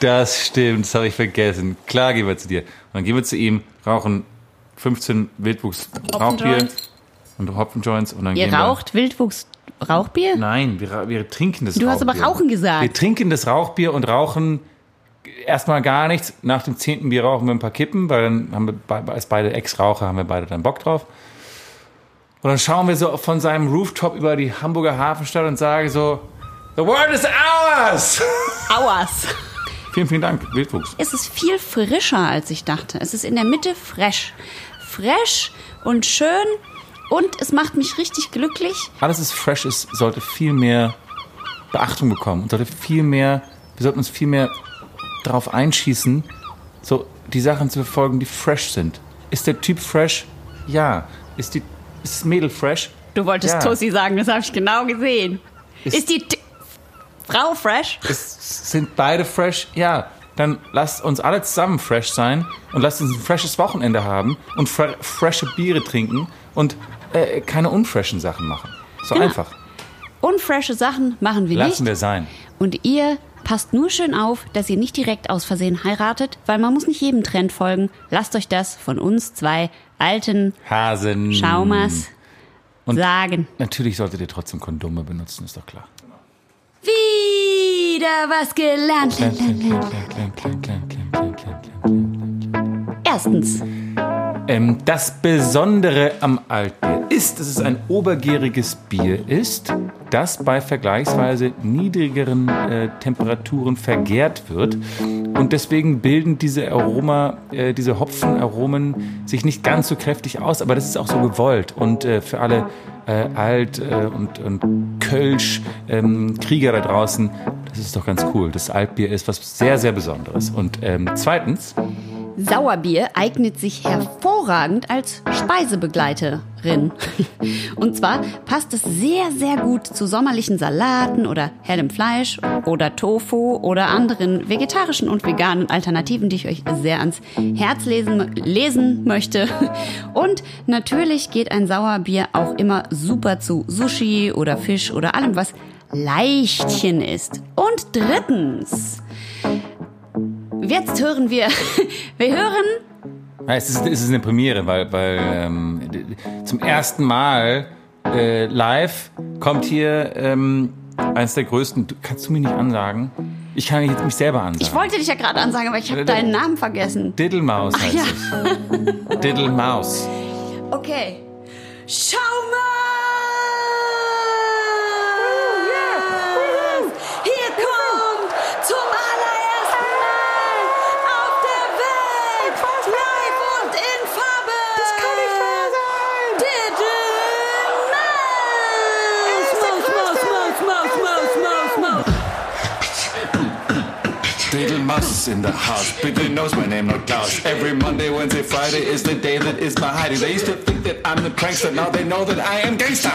das stimmt, das habe ich vergessen. Klar gehen wir zu dir. Und dann gehen wir zu ihm, rauchen 15 Wildwuchs Rauchbier und Hopfenjoints und dann Ihr gehen wir raucht Wildwuchs Rauchbier? Nein, wir, wir trinken das Du Rauchbier. hast aber Rauchen gesagt. Wir trinken das Rauchbier und rauchen erstmal gar nichts. Nach dem zehnten Bier rauchen wir ein paar Kippen, weil dann haben wir als beide Ex-Raucher haben wir beide dann Bock drauf. Und dann schauen wir so von seinem Rooftop über die Hamburger Hafenstadt und sagen so, The world is ours! Auers. vielen, vielen Dank, Wildwuchs. Es ist viel frischer, als ich dachte. Es ist in der Mitte fresh. Fresh und schön und es macht mich richtig glücklich. Alles, was fresh ist, sollte viel mehr Beachtung bekommen und sollte viel mehr, wir sollten uns viel mehr darauf einschießen, so die Sachen zu verfolgen, die fresh sind. Ist der Typ fresh? Ja. Ist, die, ist das Mädel fresh? Du wolltest Ja. Tussi sagen, das habe ich genau gesehen. Ist, Ist- die T Frau fresh? Ist, sind beide fresh? Ja. Dann lasst uns alle zusammen fresh sein und lasst uns ein freshes Wochenende haben und fre frische Biere trinken und äh, keine unfreshen Sachen machen. So Genau. einfach. Unfreshe Sachen machen wir Lassen nicht. wir sein. Und ihr Passt nur schön auf, dass ihr nicht direkt aus Versehen heiratet, weil man muss nicht jedem Trend folgen. Lasst euch das von uns zwei alten Hasen Schaumers Und sagen. Natürlich solltet ihr trotzdem Kondome benutzen, ist doch klar. Wieder was gelernt. Erstens. Ähm, das Besondere am Altbier ist, dass es ein obergäriges Bier ist das bei vergleichsweise niedrigeren äh, Temperaturen vergärt wird. Und deswegen bilden diese Aroma, äh, diese Hopfenaromen sich nicht ganz so kräftig aus, aber das ist auch so gewollt. Und äh, für alle äh, Alt- äh, und, und Kölsch-Krieger da draußen, das ist doch ganz cool. Das Altbier ist was sehr, sehr Besonderes. Und ähm, zweitens, Sauerbier eignet sich hervorragend als Speisebegleiterin. Und zwar passt es sehr, sehr gut zu sommerlichen Salaten oder hellem Fleisch oder Tofu oder anderen vegetarischen und veganen Alternativen, die ich euch sehr ans Herz lesen, lesen möchte. Und natürlich geht ein Sauerbier auch immer super zu Sushi oder Fisch oder allem, was Leichtchen ist. Und drittens, Jetzt hören wir, wir hören Ja, es, ist, es ist eine Premiere, weil, weil ähm, zum ersten Mal äh, live kommt hier ähm, eines der größten. Du, kannst du mir nicht ansagen? Ich kann jetzt mich selber ansagen. Ich wollte dich ja gerade ansagen, aber ich habe deinen Namen vergessen. Diddlemaus heißt ja. es. Diddlemaus. Okay. Schau mal! Is in the house. Bigger knows my name, no doubt. Every Monday, Wednesday, Friday is the day that is my hiding. They used to think that I'm the prankster. Now they know that I am gangster.